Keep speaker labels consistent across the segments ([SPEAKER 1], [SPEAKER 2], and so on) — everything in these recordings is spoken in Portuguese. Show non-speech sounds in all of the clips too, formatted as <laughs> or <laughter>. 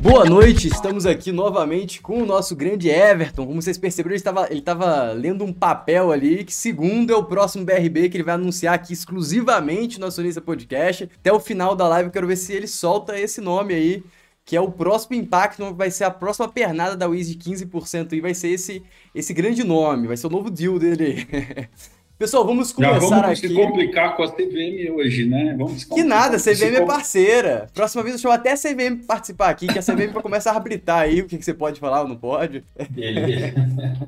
[SPEAKER 1] Boa noite, estamos aqui novamente com o nosso grande Everton. Como vocês perceberam, ele estava, ele lendo um papel ali, que segundo é o próximo BRB que ele vai anunciar aqui exclusivamente no Acionista Podcast. Até o final da live eu quero ver se ele solta esse nome aí, que é o próximo impacto, vai ser a próxima pernada da Wiz de 15% e vai ser esse, esse grande nome, vai ser o novo deal dele. <laughs> Pessoal, vamos começar Já
[SPEAKER 2] vamos aqui. se complicar com a CVM hoje, né? Vamos
[SPEAKER 1] que nada, a CVM é parceira. Próxima vez eu chamo até a CVM participar aqui, que a CVM vai começar a arbitrar aí o que, que você pode falar ou não pode. Beleza.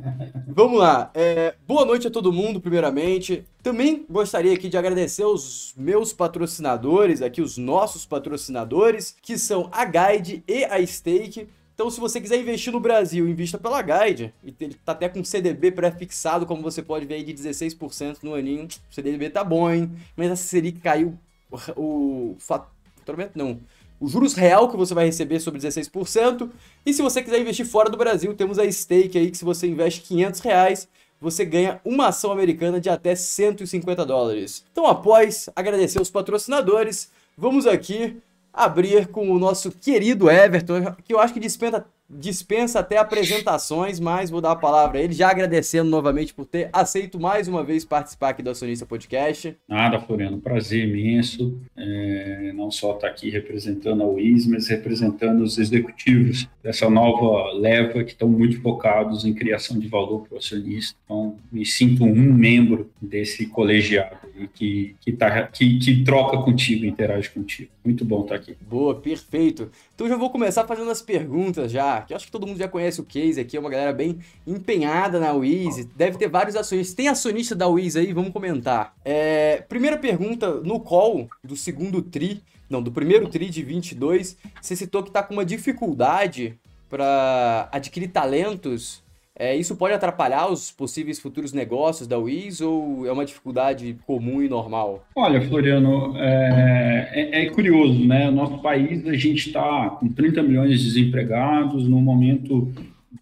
[SPEAKER 1] <laughs> vamos lá. É, boa noite a todo mundo, primeiramente. Também gostaria aqui de agradecer os meus patrocinadores, aqui os nossos patrocinadores, que são a Guide e a Stake. Então, se você quiser investir no Brasil, invista pela Guide. E ele tá até com CDB pré-fixado, como você pode ver aí, de 16% no aninho. O CDB tá bom, hein? Mas a Selic caiu o, faturamento não. O juros real que você vai receber sobre 16%. E se você quiser investir fora do Brasil, temos a Stake aí, que se você investe 500 reais, você ganha uma ação americana de até 150 dólares. Então, após agradecer os patrocinadores, vamos aqui abrir com o nosso querido Everton, que eu acho que dispensa dispensa até apresentações, mas vou dar a palavra a ele, já agradecendo novamente por ter aceito mais uma vez participar aqui do Acionista Podcast.
[SPEAKER 2] Nada, Floriano, prazer imenso, é, não só estar aqui representando a UIS, mas representando os executivos dessa nova leva que estão muito focados em criação de valor para o acionista. Então, me sinto um membro desse colegiado que, que, tá, que, que troca contigo, interage contigo. Muito bom estar aqui.
[SPEAKER 1] Boa, perfeito. Então já vou começar fazendo as perguntas já que acho que todo mundo já conhece o case aqui, é uma galera bem empenhada na Wiz, deve ter vários acionistas. Tem acionista da Wiz aí? Vamos comentar. É, primeira pergunta, no call do segundo TRI, não, do primeiro TRI de 22, você citou que está com uma dificuldade para adquirir talentos é, isso pode atrapalhar os possíveis futuros negócios da Wiz ou é uma dificuldade comum e normal?
[SPEAKER 2] Olha, Floriano, é, é, é curioso, né? Nosso país, a gente está com 30 milhões de desempregados, num momento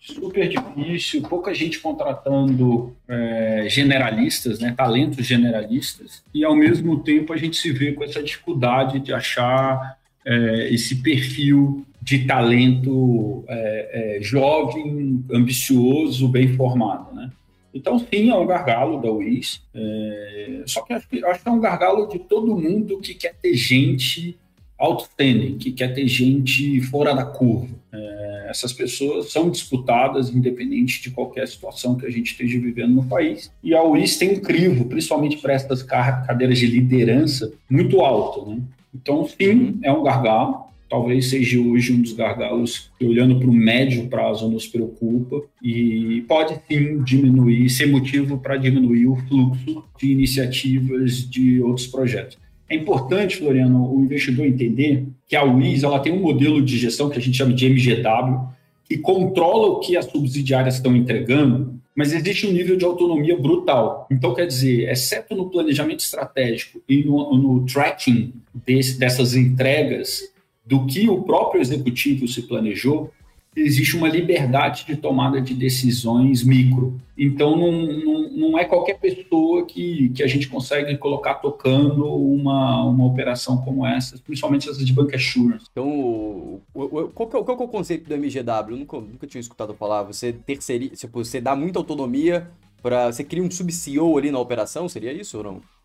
[SPEAKER 2] super difícil, pouca gente contratando é, generalistas, né, talentos generalistas, e ao mesmo tempo a gente se vê com essa dificuldade de achar é, esse perfil de talento é, é, jovem, ambicioso, bem formado, né? Então, sim, é um gargalo da UIS, é, só que acho, que acho que é um gargalo de todo mundo que quer ter gente outstanding, que quer ter gente fora da curva. É, essas pessoas são disputadas independente de qualquer situação que a gente esteja vivendo no país. E a UIS tem um crivo, principalmente para essas cadeiras de liderança, muito alto. Né? Então, sim, uhum. é um gargalo talvez seja hoje um dos gargalos que, olhando para o médio prazo, nos preocupa e pode sim diminuir, ser motivo para diminuir o fluxo de iniciativas de outros projetos. É importante, Floriano, o investidor entender que a WIS ela tem um modelo de gestão que a gente chama de MGW, que controla o que as subsidiárias estão entregando, mas existe um nível de autonomia brutal. Então, quer dizer, exceto no planejamento estratégico e no, no tracking desse, dessas entregas, do que o próprio executivo se planejou, existe uma liberdade de tomada de decisões micro. Então, não, não, não, é qualquer pessoa que, que a gente consegue colocar tocando uma, uma operação como essa, principalmente essas de bank assurance.
[SPEAKER 1] Então, o, o, qual, que é, qual que é o conceito do MGW? Eu nunca, nunca tinha escutado falar. Você, terceiriza, você dá muita autonomia para... Você cria um sub-CEO ali na operação, seria isso ou não?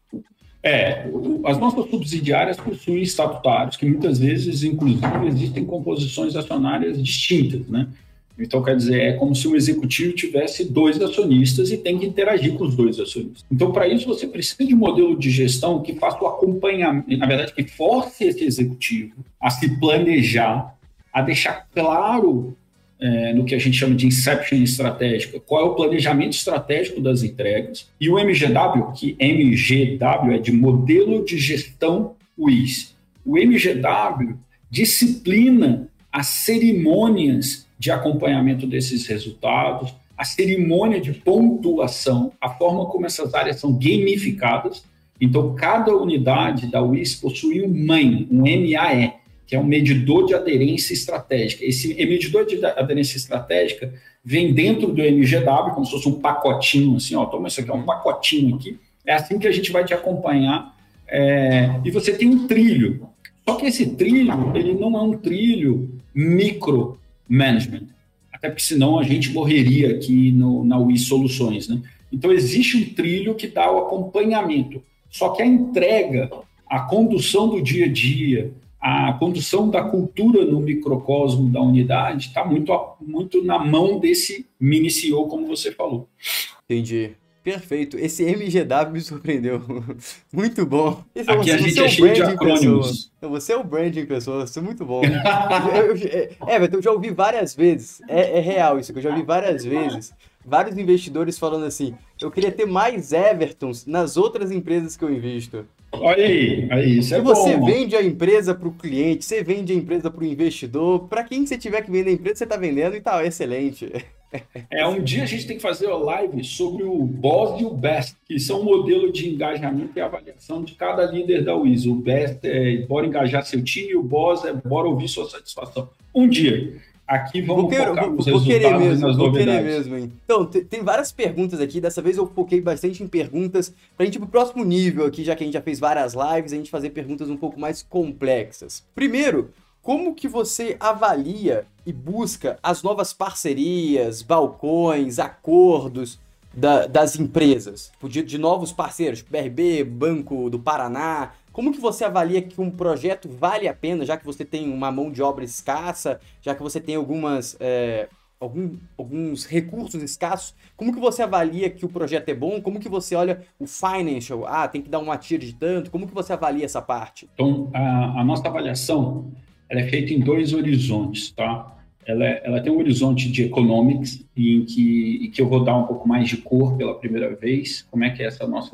[SPEAKER 2] É, as nossas subsidiárias possuem estatutários que muitas vezes, inclusive, existem composições acionárias distintas, né? Então, quer dizer, é como se um executivo tivesse dois acionistas e tem que interagir com os dois acionistas. Então, para isso, você precisa de um modelo de gestão que faça o acompanhamento, na verdade, que force esse executivo a se planejar, a deixar claro é, no que a gente chama de inception estratégica, qual é o planejamento estratégico das entregas, e o MGW, que MGW é de modelo de gestão WIS. O MGW disciplina as cerimônias de acompanhamento desses resultados, a cerimônia de pontuação, a forma como essas áreas são gamificadas. Então, cada unidade da WIS possui um MAE, um MAE, que é um medidor de aderência estratégica. Esse medidor de aderência estratégica vem dentro do MGW, como se fosse um pacotinho, assim, ó, toma isso aqui, é um pacotinho aqui. É assim que a gente vai te acompanhar. É, e você tem um trilho. Só que esse trilho, ele não é um trilho micro management, até porque senão a gente morreria aqui no, na UI Soluções, né? Então existe um trilho que dá o acompanhamento, só que a entrega, a condução do dia a dia, a condução da cultura no microcosmo da unidade está muito, muito na mão desse mini CEO, como você falou.
[SPEAKER 1] Entendi. Perfeito. Esse MGW me surpreendeu. <laughs> Muito bom.
[SPEAKER 2] Esse é Aqui é, a gente é, é cheio de acrônimos.
[SPEAKER 1] Você é o branding pessoa, você é muito bom. <laughs> eu, eu, é, eu já ouvi várias vezes. É, é real isso, que eu já ouvi várias vezes. Vários investidores falando assim: eu queria ter mais Evertons nas outras empresas que eu invisto.
[SPEAKER 2] Olha aí, aí isso é
[SPEAKER 1] e você bom. vende a empresa para o cliente, você vende a empresa para o investidor, para quem você tiver que vender a empresa, você está vendendo e tá excelente.
[SPEAKER 2] É, um dia a gente tem que fazer uma live sobre o BOSS e o BEST, que são um modelo de engajamento e avaliação de cada líder da WIS. O BEST é bora engajar seu time, o BOSS é bora ouvir sua satisfação. Um dia. Aqui vamos
[SPEAKER 1] vou, querer, vou, vou querer mesmo, vou querer mesmo, hein? Então, tem várias perguntas aqui. Dessa vez eu foquei bastante em perguntas pra gente ir pro próximo nível aqui, já que a gente já fez várias lives, a gente fazer perguntas um pouco mais complexas. Primeiro, como que você avalia e busca as novas parcerias, balcões, acordos da, das empresas? De, de novos parceiros, BRB, Banco do Paraná, como que você avalia que um projeto vale a pena, já que você tem uma mão de obra escassa, já que você tem algumas, é, algum, alguns recursos escassos? Como que você avalia que o projeto é bom? Como que você olha o financial? Ah, tem que dar uma tira de tanto. Como que você avalia essa parte?
[SPEAKER 2] Então, a, a nossa avaliação é feita em dois horizontes, tá? Ela, é, ela tem um horizonte de economics, em que, em que eu vou dar um pouco mais de cor pela primeira vez, como é que é essa nossa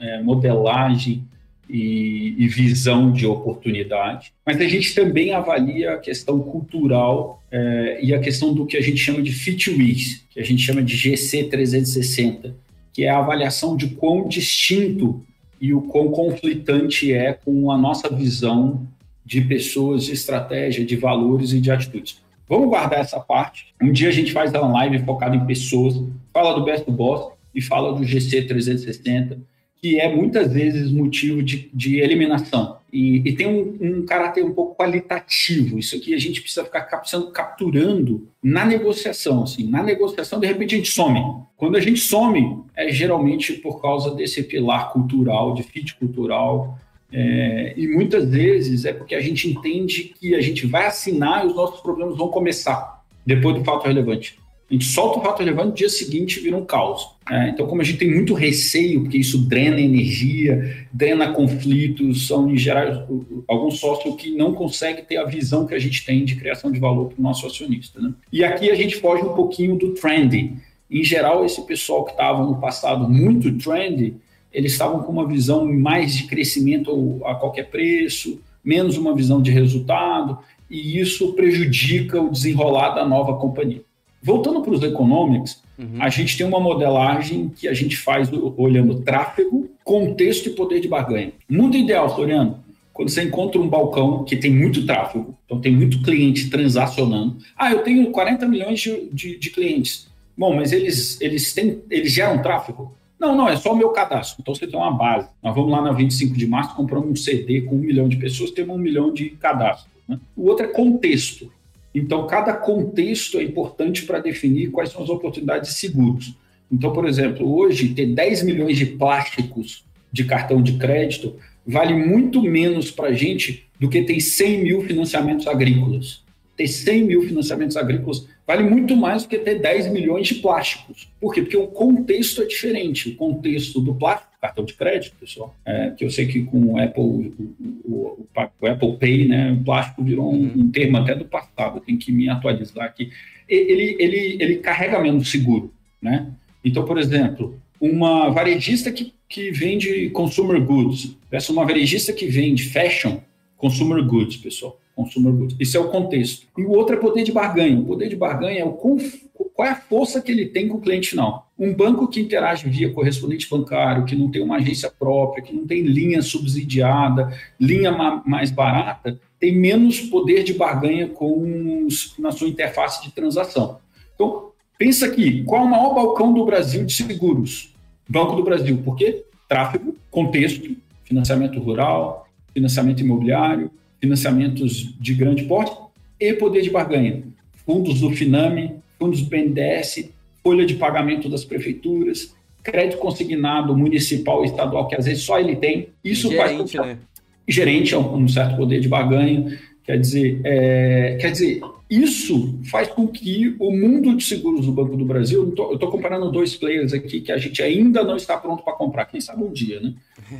[SPEAKER 2] é, modelagem e, e, visão de oportunidade. Mas a gente também avalia a questão cultural é, e a questão do que a gente chama de fit weeks, que a gente chama de GC 360, que é a avaliação de quão distinto e o quão conflitante é com a nossa visão de pessoas, de estratégia, de valores e de atitudes. Vamos guardar essa parte. Um dia a gente faz uma live focada em pessoas, fala do Best Boss e fala do GC 360 que é muitas vezes motivo de, de eliminação. E, e tem um, um, caráter um pouco qualitativo. Isso aqui a gente precisa ficar captando, capturando na negociação. Assim. Na negociação, de repente, a gente some. Quando a gente some, é geralmente por causa desse pilar cultural, de fit cultural. É, e muitas vezes é porque a gente entende que a gente vai assinar e os nossos problemas vão começar depois do fato relevante. A gente solta o fato relevante, no dia seguinte vira um caos. É, então, como a gente tem muito receio, porque isso drena energia, drena conflitos, são em geral alguns sócios que não conseguem ter a visão que a gente tem de criação de valor para o nosso acionista. Né? E aqui a gente foge um pouquinho do trend. Em geral, esse pessoal que estava no passado muito trend, eles estavam com uma visão mais de crescimento a qualquer preço, menos uma visão de resultado, e isso prejudica o desenrolar da nova companhia. Voltando para os economics, uhum. a gente tem uma modelagem que a gente faz olhando tráfego, contexto e poder de barganha. Muito ideal, Floriano, quando você encontra um balcão que tem muito tráfego, então tem muito cliente transacionando. Ah, eu tenho 40 milhões de, de, de clientes. Bom, mas eles, eles, têm, eles geram tráfego? Não, não, é só o meu cadastro. Então você tem uma base. Nós vamos lá na 25 de março, compramos um CD com um milhão de pessoas, temos um milhão de cadastros. Né? O outro é contexto. Então, cada contexto é importante para definir quais são as oportunidades de seguros. Então, por exemplo, hoje, ter 10 milhões de plásticos de cartão de crédito vale muito menos para a gente do que ter 100 mil financiamentos agrícolas. Ter 100 mil financiamentos agrícolas vale muito mais do que ter 10 milhões de plásticos. Por quê? Porque o contexto é diferente. O contexto do plástico, cartão de crédito, pessoal, é, que eu sei que com o Apple, o, o, o Apple Pay, né, o plástico virou um, um, termo até do passado, tenho que me atualizar aqui. Ele, ele, ele carrega menos seguro, né? Então, por exemplo, uma varejista que, que vende consumer goods, essa uma varejista que vende fashion, consumer goods, pessoal consumer goods. Isso é o contexto. E o outro é poder de barganha. O poder de barganha é o qual é a força que ele tem com o cliente final. Um banco que interage via correspondente bancário, que não tem uma agência própria, que não tem linha subsidiada, linha mais barata, tem menos poder de barganha com os, na sua interface de transação. Então, pensa aqui, qual é o maior balcão do Brasil de seguros? Banco do Brasil. Por quê? Tráfego, contexto, financiamento rural, financiamento imobiliário, financiamentos de grande porte e poder de barganha. Fundos do Finame, fundos do BNDES, folha de pagamento das prefeituras, crédito consignado municipal e estadual, que às vezes só ele tem. Isso gerente, faz. Né? Gerente é um, certo poder de barganha. Quer dizer, é, quer dizer, isso faz com que o mundo de seguros do Banco do Brasil, eu estou comparando dois players aqui que a gente ainda não está pronto para comprar, quem sabe um dia, né?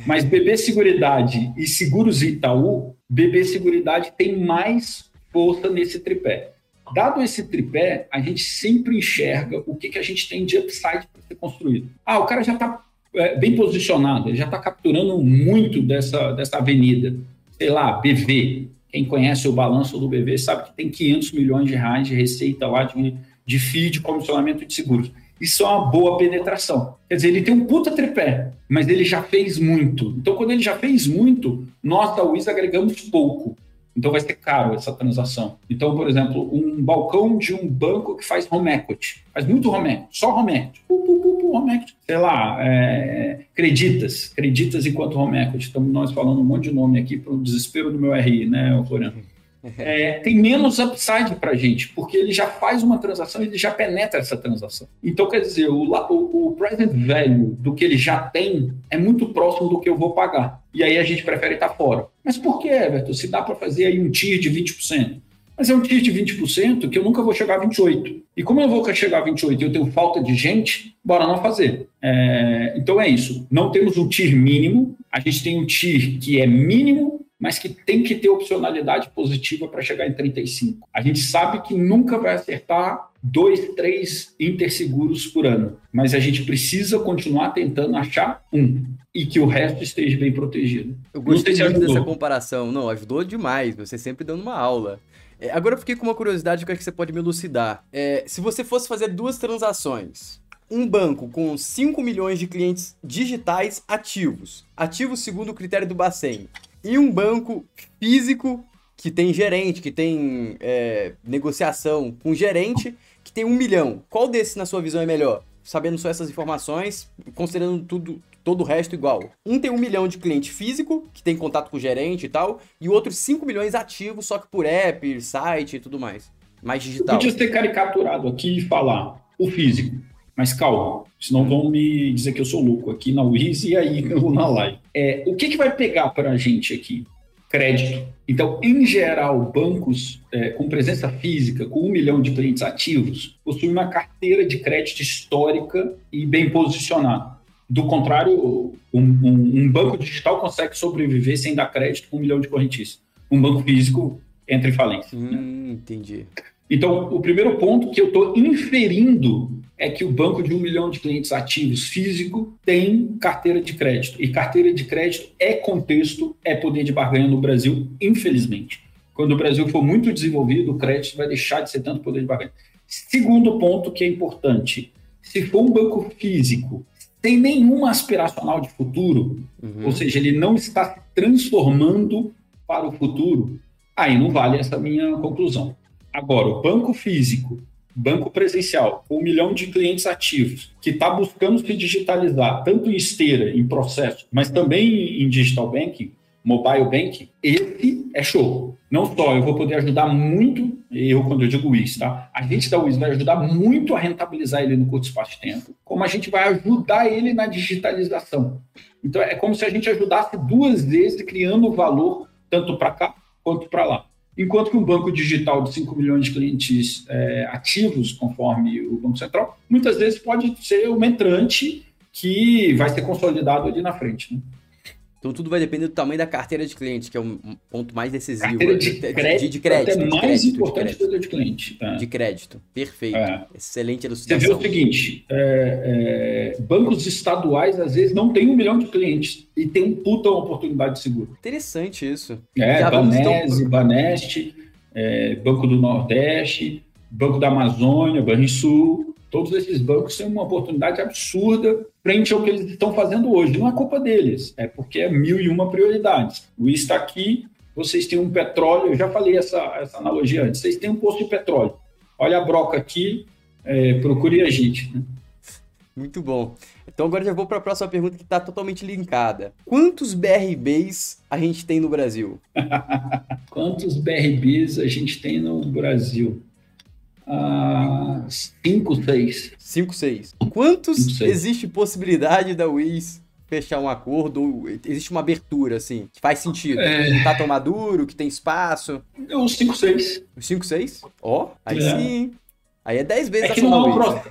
[SPEAKER 2] Mas BB Seguridade e Seguros Itaú, BB Seguridade tem mais força nesse tripé. Dado esse tripé, a gente sempre enxerga o que, que a gente tem de upside para ser construído. Ah, o cara já está é, bem posicionado, ele já está capturando muito dessa, dessa avenida. Sei lá, BV. Quem conhece o balanço do BV sabe que tem 500 milhões de reais de receita lá de, de FII, de comissionamento de seguros. Isso é uma boa penetração. Quer dizer, ele tem um puta tripé, mas ele já fez muito. Então, quando ele já fez muito, nós da WIS agregamos pouco. Então vai ser caro essa transação. Então, por exemplo, um balcão de um banco que faz home equity, faz muito home equity, só home equity, home equity. sei lá, é, creditas, creditas enquanto home equity. Estamos nós falando um monte de nome aqui para o desespero do meu RI, né, Floriano? <laughs> é, tem menos upside para a gente, porque ele já faz uma transação, ele já penetra essa transação. Então, quer dizer, o, o, o present value do que ele já tem é muito próximo do que eu vou pagar. E aí a gente prefere estar fora. Mas por que, Everton? Se dá para fazer aí um TIR de 20%. Mas é um TIR de 20% que eu nunca vou chegar a 28%. E como eu vou chegar a 28% e eu tenho falta de gente, bora não fazer. É, então é isso. Não temos um TIR mínimo, a gente tem um TIR que é mínimo mas que tem que ter opcionalidade positiva para chegar em 35. A gente sabe que nunca vai acertar dois, três interseguros por ano, mas a gente precisa continuar tentando achar um e que o resto esteja bem protegido.
[SPEAKER 1] Eu gostei muito dessa comparação. Não, ajudou demais. Você sempre dando uma aula. É, agora eu fiquei com uma curiosidade que acho que você pode me elucidar. É, se você fosse fazer duas transações, um banco com 5 milhões de clientes digitais ativos, ativos segundo o critério do Bacen, e um banco físico que tem gerente, que tem é, negociação com gerente, que tem um milhão. Qual desses, na sua visão, é melhor? Sabendo só essas informações, considerando tudo, todo o resto igual. Um tem um milhão de cliente físico, que tem contato com o gerente e tal, e o outro 5 milhões ativos, só que por app, site e tudo mais. Mais digital.
[SPEAKER 2] Eu podia ter caricaturado aqui e falar o físico. Mas calma, senão vão me dizer que eu sou louco aqui na Wiz e aí <laughs> na live. É, o que, que vai pegar para a gente aqui? Crédito. Então, em geral, bancos é, com presença física, com um milhão de clientes ativos, possuem uma carteira de crédito histórica e bem posicionada. Do contrário, um, um, um, banco digital consegue sobreviver sem dar crédito com um milhão de correntistas. Um banco físico entra em falência.
[SPEAKER 1] Hum, né? Entendi.
[SPEAKER 2] Então, o primeiro ponto que eu estou inferindo é que o banco de um milhão de clientes ativos físico tem carteira de crédito. E carteira de crédito é contexto, é poder de barganha no Brasil, infelizmente. Quando o Brasil for muito desenvolvido, o crédito vai deixar de ser tanto poder de barganha. Segundo ponto que é importante: se for um banco físico sem nenhuma aspiracional de futuro, uhum. ou seja, ele não está se transformando para o futuro, aí não vale essa minha conclusão. Agora, o banco físico, banco presencial, com um milhão de clientes ativos, que está buscando se digitalizar, tanto em esteira, em processo, mas também em digital banking, mobile banking, esse é show. Não só eu vou poder ajudar muito, eu quando eu digo isso, tá? A gente da WIS vai ajudar muito a rentabilizar ele no curto espaço de tempo, como a gente vai ajudar ele na digitalização. Então é como se a gente ajudasse duas vezes criando valor tanto para cá quanto para lá. Enquanto que um banco digital de 5 milhões de clientes é, ativos, conforme o Banco Central, muitas vezes pode ser uma entrante que vai ser consolidado ali na frente. Né?
[SPEAKER 1] Então tudo vai depender do tamanho da carteira de cliente, que é um ponto mais decisivo.
[SPEAKER 2] Carteira de, de, crédito, de, de crédito. É mais crédito, importante que de cliente.
[SPEAKER 1] É. De crédito. Perfeito. É. Excelente elucidação. Você
[SPEAKER 2] vê o seguinte, é, é, bancos estaduais às vezes não tem um milhão de clientes e tem um puta oportunidade de seguro.
[SPEAKER 1] Interessante isso.
[SPEAKER 2] É, Já Banese, Baneste, é, Banco do Nordeste, Banco da Amazônia, Banrisul, todos esses bancos têm uma oportunidade absurda frente ao que eles estão fazendo hoje. Não é culpa deles, é porque é mil e uma prioridades. O I está aqui, vocês têm um petróleo, eu já falei essa, essa analogia antes, vocês têm um posto de petróleo. Olha a broca aqui, é, procure a gente. Né?
[SPEAKER 1] Muito bom. Então agora já vou para a próxima pergunta que está totalmente linkada. Quantos BRBs a gente tem no Brasil? <laughs>
[SPEAKER 2] Quantos BRBs a gente tem no Brasil? Ah, cinco, seis.
[SPEAKER 1] Cinco, seis. Quantos cinco, seis. existe possibilidade da Wiz fechar um acordo? Existe uma abertura, assim, que faz sentido? É... Que não tá tão maduro, que tem espaço?
[SPEAKER 2] É uns cinco, seis.
[SPEAKER 1] Os cinco, seis? Ó, oh, aí é. sim. Aí é 10 vezes
[SPEAKER 2] é que não é, um processo...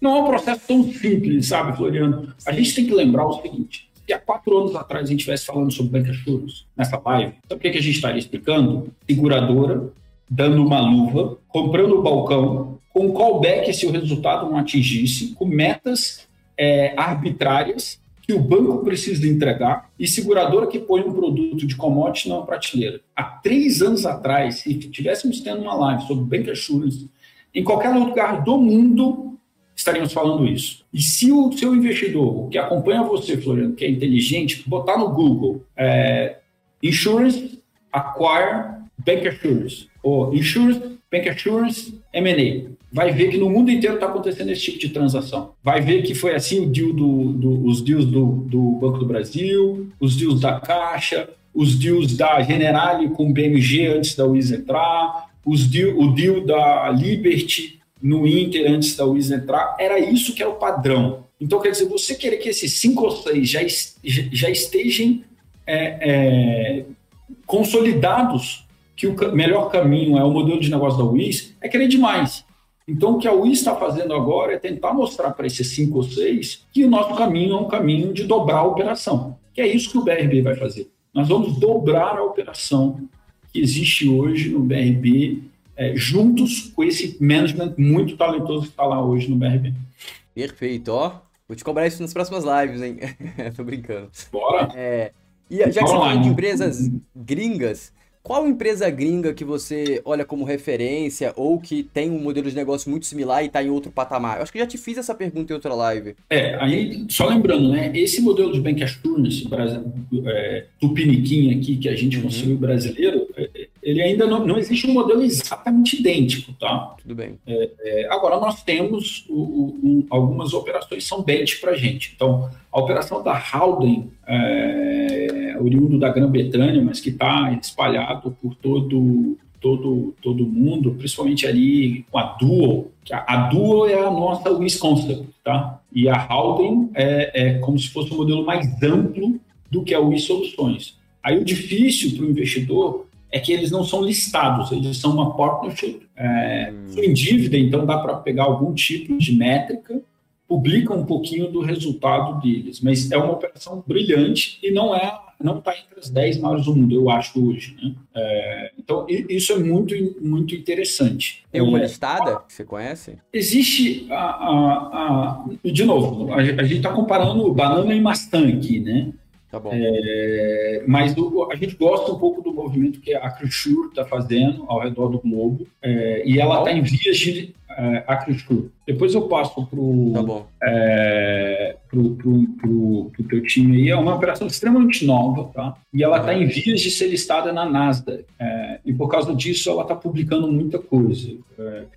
[SPEAKER 2] não é um processo tão simples, sabe, Floriano? A gente tem que lembrar o seguinte: se há quatro anos atrás a gente estivesse falando sobre bancassurance nessa live, sabe o que a gente estaria explicando? Seguradora dando uma luva, comprando o balcão, com callback se o resultado não atingisse, com metas é, arbitrárias que o banco precisa entregar e seguradora que põe um produto de commodity na prateleira. Há três anos atrás, se tivéssemos tendo uma live sobre Bank Assurance, em qualquer lugar do mundo estaríamos falando isso. E se o seu investidor, que acompanha você, Floriano, que é inteligente, botar no Google é, Insurance Acquire Bank Assurance, ou Insurance, Bank Assurance, M&A, vai ver que no mundo inteiro está acontecendo esse tipo de transação. Vai ver que foi assim o deal do, do, os deals do, do Banco do Brasil, os deals da Caixa, os deals da Generali com o BMG antes da Wiz entrar, os deal, o deal da Liberty no Inter antes da Wiz entrar. Era isso que era o padrão. Então, quer dizer, você querer que esses cinco ou seis já, já estejam é, é, consolidados que o melhor caminho é o modelo de negócio da Wiz, é querer demais. Então, o que a Wiz está fazendo agora é tentar mostrar para esses cinco ou seis que o nosso caminho é um caminho de dobrar a operação, que é isso que o BRB vai fazer. Nós vamos dobrar a operação que existe hoje no BRB, é, juntos com esse management muito talentoso que está lá hoje no BRB.
[SPEAKER 1] Perfeito, ó. Vou te cobrar isso nas próximas lives, hein? <laughs> Tô brincando.
[SPEAKER 2] Bora!
[SPEAKER 1] É, e já que Bora você falou de empresas gringas, qual empresa gringa que você olha como referência ou que tem um modelo de negócio muito similar e está em outro patamar? Eu acho que já te fiz essa pergunta em outra live.
[SPEAKER 2] É, aí, só lembrando, né? Esse modelo de Bank Assurance, é, Tupiniquim aqui, que a gente uhum. conseguiu brasileiro, é, ele ainda não, não existe um modelo exatamente idêntico, tá?
[SPEAKER 1] Tudo bem.
[SPEAKER 2] É, é, agora, nós temos o, o, algumas operações que são bench para a gente. Então, a operação da Howden, é, oriundo da Grã-Bretanha, mas que está espalhado por todo todo todo mundo, principalmente ali com a. Que a, Dual é a nossa Wisconsin, tá? E a Howden é, é como se fosse um modelo mais amplo do que a Wis Soluções. Aí o difícil para o investidor é que eles não são listados, eles são uma partnership é, hum. em dívida, então dá para pegar algum tipo de métrica, publica um pouquinho do resultado deles, mas é uma operação brilhante e não é não está entre as 10 maiores do mundo, eu acho, hoje. Né? É, então, isso é muito, muito interessante.
[SPEAKER 1] Tem uma listada que você conhece?
[SPEAKER 2] Existe, a, a, a de novo, a, a gente está comparando banana e maçã aqui, né?
[SPEAKER 1] Tá bom.
[SPEAKER 2] É, mas do, a gente gosta um pouco do movimento que a Acrisure está fazendo ao redor do globo. É, e ela está em vias de. É. Depois eu passo para o
[SPEAKER 1] tá
[SPEAKER 2] é, pro, pro, pro, pro, teu time aí. É uma operação extremamente nova, tá? E ela está em vias de ser listada na Nasdaq. É, e por causa disso, ela está publicando muita coisa.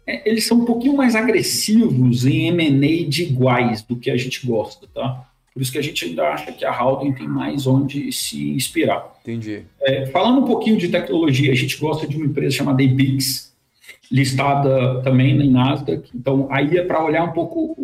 [SPEAKER 2] É, eles são um pouquinho mais agressivos em M&A de iguais do que a gente gosta, tá? Por isso que a gente ainda acha que a Howden tem mais onde se inspirar.
[SPEAKER 1] Entendi.
[SPEAKER 2] É, falando um pouquinho de tecnologia, a gente gosta de uma empresa chamada Ebix, listada também na Nasdaq. Então, aí é para olhar um pouco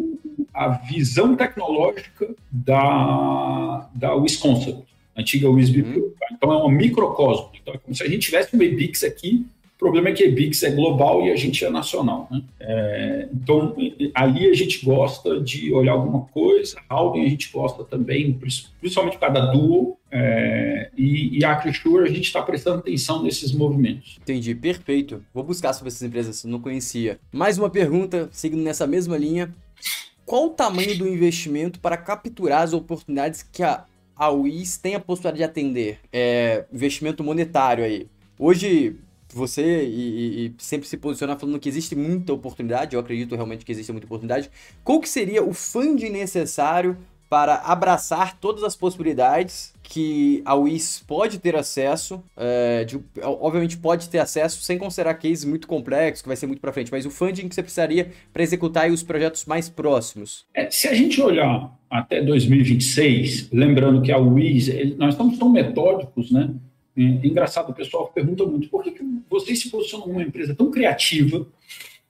[SPEAKER 2] a visão tecnológica da, da Wisconsin, antiga Wisby. Uhum. Então, é um microcosmo. Então, é como se a gente tivesse uma Ebix aqui o problema é que a Ebix é global e a gente é nacional. Né? É, então, ali a gente gosta de olhar alguma coisa, Howden a gente gosta também, principalmente por causa da Duo, é, e, e a Acrisure a gente está prestando atenção nesses movimentos.
[SPEAKER 1] Entendi, perfeito. Vou buscar sobre essas empresas, não conhecia. Mais uma pergunta, seguindo nessa mesma linha. Qual o tamanho do investimento para capturar as oportunidades que a, a UIS tem a possibilidade de atender? É, investimento monetário aí. Hoje, você e, e, sempre se posicionar falando que existe muita oportunidade, eu acredito realmente que existe muita oportunidade. Qual que seria o funding necessário para abraçar todas as possibilidades que a WIS pode ter acesso, é, de, obviamente pode ter acesso sem considerar cases muito complexos, que vai ser muito para frente, mas o funding que você precisaria para executar os projetos mais próximos?
[SPEAKER 2] É, se a gente olhar até 2026, lembrando que a WIS, nós estamos tão metódicos, né? É, engraçado, o pessoal pergunta muito por que, que vocês se posicionam como uma empresa tão criativa,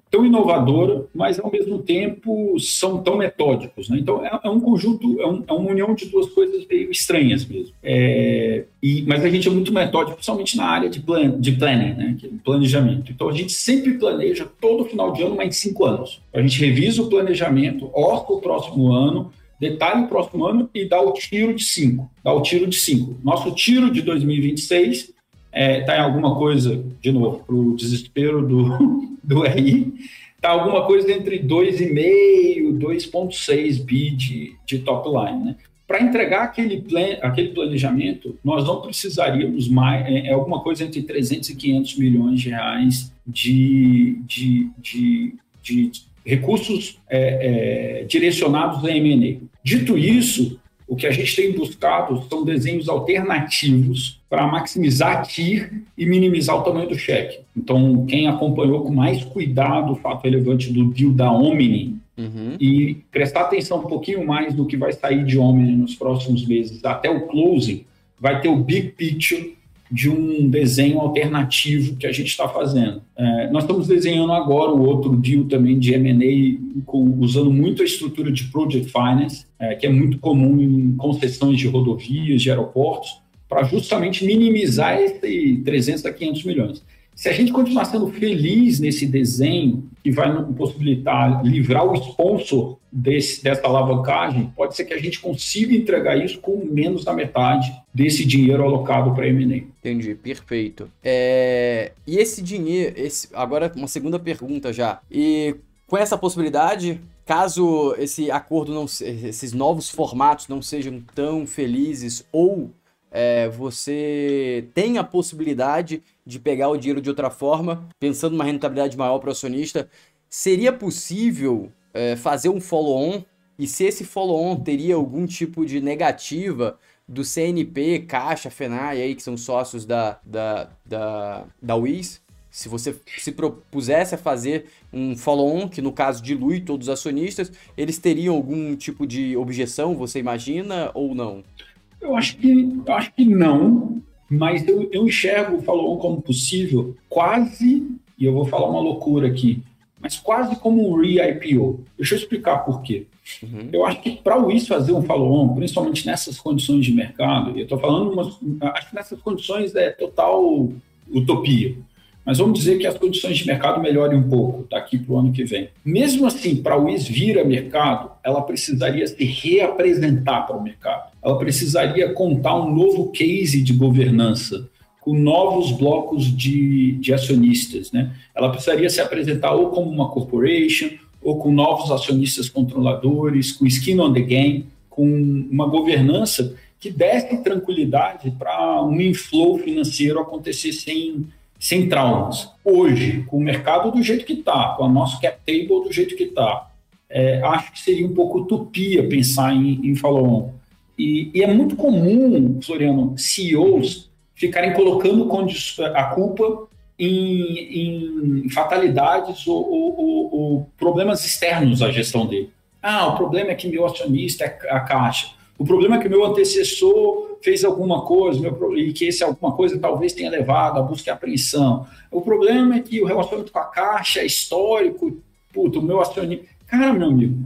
[SPEAKER 2] tão inovadora, mas ao mesmo tempo são tão metódicos. Né? Então é, é um conjunto, é, um, é, uma união de duas coisas meio estranhas mesmo. É, e, mas a gente é muito metódico, principalmente na área de, plan, de planning, né? que é planejamento. Então a gente sempre planeja todo final de ano, mais de cinco anos. A gente revisa o planejamento, orca o próximo ano, detalhe o próximo ano e dá o tiro de cinco. Dá o tiro de cinco. Nosso tiro de 2026 está é, tá em alguma coisa, de novo, para o desespero do, <laughs> do RI, está alguma coisa entre 2,5 e 2,6 bi de, de top line. Né? Para entregar aquele, plan, aquele planejamento, nós não precisaríamos mais, é, é, alguma coisa entre 300 e 500 milhões de reais de, de, de, de recursos é, é, direcionados a M&A. Dito isso, o que a gente tem buscado são desenhos alternativos para maximizar TIR e minimizar o tamanho do cheque. Então, quem acompanhou com mais cuidado o fato relevante do deal da Omni uhum. e prestar atenção um pouquinho mais no que vai sair de Omni nos próximos meses até o closing, vai ter o big picture de um desenho alternativo que a gente está fazendo. É, nós estamos desenhando agora o outro deal também de M&A usando muito a estrutura de Project Finance, é, que é muito comum em concessões de rodovias, de aeroportos, para justamente minimizar esse 300 a 500 milhões. Se a gente continuar sendo feliz nesse desenho, que vai possibilitar livrar o sponsor desse, dessa alavancagem, pode ser que a gente consiga entregar isso com menos da metade desse dinheiro alocado para M&A.
[SPEAKER 1] Entendi, perfeito. É... E esse dinheiro, esse... agora uma segunda pergunta já. E com essa possibilidade, caso esse acordo não, esses novos formatos não sejam tão felizes ou é, você tem a possibilidade de pegar o dinheiro de outra forma, pensando numa rentabilidade maior para o acionista, seria possível é, fazer um follow-on? E se esse follow-on teria algum tipo de negativa do CNP, Caixa, FENAI, aí, que são sócios da, da, da, da WIS, se você se propusesse a fazer um follow-on, que no caso dilui todos os acionistas, eles teriam algum tipo de objeção, você imagina, ou não?
[SPEAKER 2] Eu acho que, eu acho que não, mas eu, eu enxergo o follow-on como possível, quase, e eu vou falar uma loucura aqui, mas quase como um re-IPO. Deixa eu explicar por quê. Uhum. Eu acho que para o WIS fazer um follow-on, principalmente nessas condições de mercado, eu estou falando, umas, acho que nessas condições é total utopia. Mas vamos dizer que as condições de mercado melhorem um pouco daqui para o ano que vem. Mesmo assim, para o WIS vir a mercado, ela precisaria se reapresentar para o mercado. Ela precisaria contar um novo case de governança, com novos blocos de, de acionistas. Né? Ela precisaria se apresentar ou como uma corporation, ou com novos acionistas controladores, com skin on the game, com uma governança que desse tranquilidade para um inflow financeiro acontecer sem sem traumas. Hoje, com o mercado do jeito que está, com o nosso cap table do jeito que está, é, acho que seria um pouco utopia pensar em, em follow-on. E, e, é muito comum, Floriano, CEOs ficarem colocando a culpa em, em fatalidades ou, ou, ou, problemas externos à gestão dele. Ah, o problema é que meu acionista é a caixa. O problema é que meu antecessor fez alguma coisa meu, e que esse alguma coisa talvez tenha levado à busca e apreensão. O problema é que o relacionamento com a caixa é histórico. Puta, o meu acionista. Cara, meu amigo,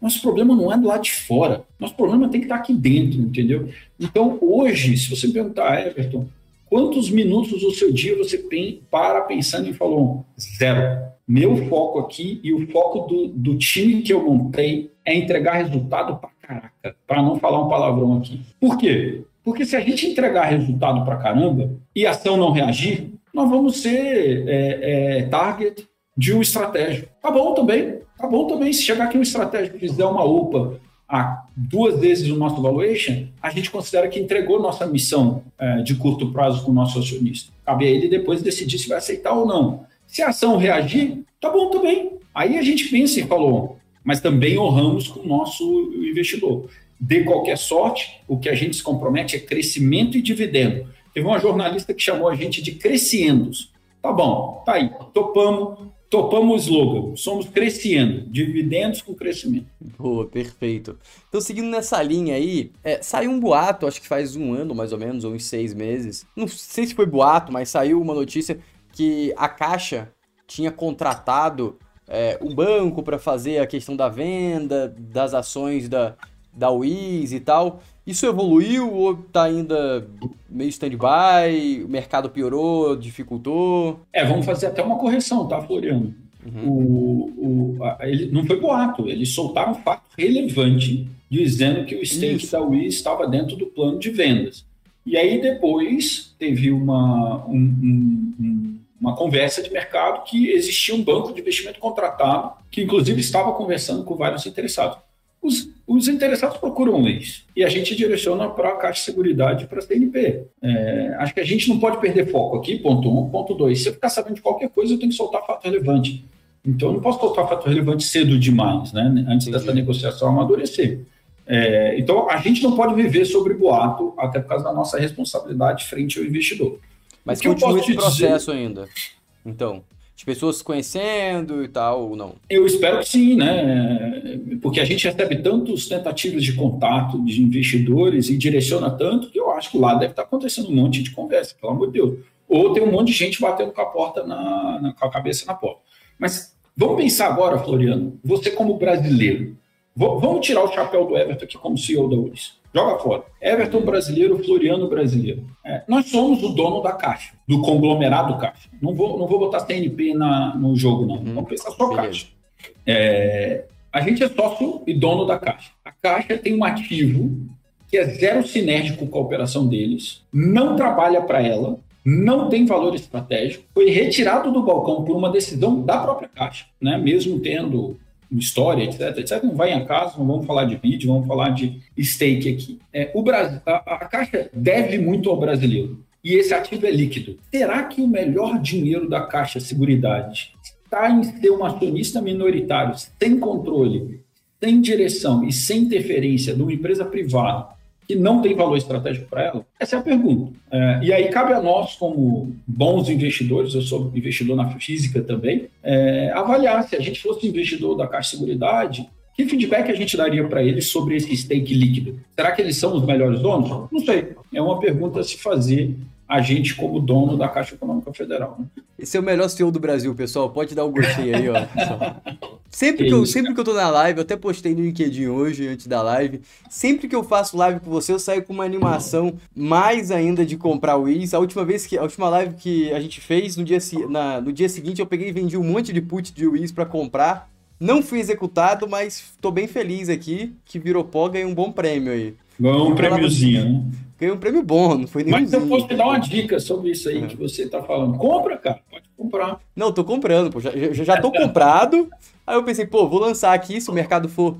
[SPEAKER 2] nosso problema não é do lado de fora. Nosso problema tem que estar aqui dentro, entendeu? Então, hoje, se você perguntar, Everton, quantos minutos do seu dia você tem para pensando em falou Zero. Meu foco aqui e o foco do, do time que eu montei é entregar resultado para caraca, para não falar um palavrão aqui. Por quê? Porque se a gente entregar resultado para caramba e a ação não reagir, nós vamos ser é, é, target de um estratégico. Tá bom também, tá bom também. Se chegar aqui um estratégico e fizer uma UPA a duas vezes o nosso valuation, a gente considera que entregou nossa missão é, de curto prazo com o nosso acionista. Cabe a ele depois decidir se vai aceitar ou não. Se a ação reagir, tá bom também. Aí a gente pensa e falou, mas também honramos com o nosso investidor. dê qualquer sorte, o que a gente se compromete é crescimento e dividendo. Teve uma jornalista que chamou a gente de cresciendos. Tá bom, tá aí, topamos, topamos o slogan, somos crescendo, dividendos com crescimento.
[SPEAKER 1] Boa, perfeito. Então, seguindo nessa linha aí, é, saiu um boato, acho que faz um ano mais ou menos, ou uns seis meses. Não sei se foi boato, mas saiu uma notícia que a Caixa tinha contratado é, o banco para fazer a questão da venda das ações da, da Wiz e tal. Isso evoluiu ou tá ainda meio stand-by? O mercado piorou, dificultou?
[SPEAKER 2] É, vamos fazer até uma correção, tá, Floriano? Uhum. O, o, a, ele, não foi boato, eles soltaram um fato relevante dizendo que o stake Isso. da Wiz estava dentro do plano de vendas. E aí depois teve uma, um, um, uma conversa de mercado que existia um banco de investimento contratado, que inclusive estava conversando com vários interessados. Os, os interessados procuram isso e a gente direciona para a Caixa de Seguridade para a CNP. É, acho que a gente não pode perder foco aqui, ponto um. Ponto dois, se eu ficar sabendo de qualquer coisa, eu tenho que soltar fato relevante. Então, eu não posso soltar fato relevante cedo demais, né? antes Entendi. dessa negociação amadurecer. É, então, a gente não pode viver sobre boato, até por causa da nossa responsabilidade frente ao investidor.
[SPEAKER 1] Mas que continua esse processo dizer... ainda. Então de pessoas se conhecendo e tal, ou não?
[SPEAKER 2] Eu espero que sim, né? Porque a gente recebe tantos tentativas de contato de investidores e direciona tanto que eu acho que lá deve estar acontecendo um monte de conversa, pelo amor de Deus. Ou tem um monte de gente batendo com a porta na, na com a cabeça na porta. Mas vamos pensar agora, Floriano, você como brasileiro, vamos tirar o chapéu do Everton aqui como CEO da URIS. Joga fora. Everton brasileiro, Floriano brasileiro. É, nós somos o dono da Caixa, do conglomerado Caixa. Não vou, não vou botar CNP na, no jogo, não. Uhum. Vamos pensar só Beleza. Caixa. É, a gente é sócio e dono da Caixa. A Caixa tem um ativo que é zero sinérgico com a operação deles, não trabalha para ela, não tem valor estratégico, foi retirado do balcão por uma decisão da própria Caixa, né? mesmo tendo história, etc, etc. Não vai em casa, não vamos falar de vídeo, vamos falar de stake aqui. É, o Brasil, a, a Caixa deve muito ao brasileiro e esse ativo é líquido. Será que o melhor dinheiro da Caixa Seguridade está em ser um acionista minoritário, sem controle, sem direção e sem interferência de uma empresa privada que não tem valor estratégico para ela? Essa é a pergunta. É, e aí cabe a nós, como bons investidores, eu sou investidor na física também, é, avaliar se a gente fosse investidor da Caixa Seguridade, que feedback a gente daria para eles sobre esse stake líquido? Será que eles são os melhores donos? Não sei. É uma pergunta a se fazer a gente como dono da Caixa Econômica Federal. Né?
[SPEAKER 1] Esse é o melhor CEO do Brasil, pessoal. Pode dar o um gostei aí, ó. <laughs> Sempre que, eu, sempre que eu tô na live, eu até postei no LinkedIn hoje, antes da live. Sempre que eu faço live com você, eu saio com uma animação mais ainda de comprar o Wiz. A última vez que. A última live que a gente fez, no dia, na, no dia seguinte, eu peguei e vendi um monte de put de Wiz para comprar. Não fui executado, mas tô bem feliz aqui que virou pó, ganhei um bom prêmio aí.
[SPEAKER 2] Ganhou um prêmiozinho, né?
[SPEAKER 1] Ganhei um prêmio bom, não foi
[SPEAKER 2] nenhum. Mas eu posso te dar uma dica sobre isso aí é. que você tá falando. Compra, cara, pode comprar.
[SPEAKER 1] Não, tô comprando, pô. Já, já, já tô comprado. Aí eu pensei, pô, vou lançar aqui, se o mercado for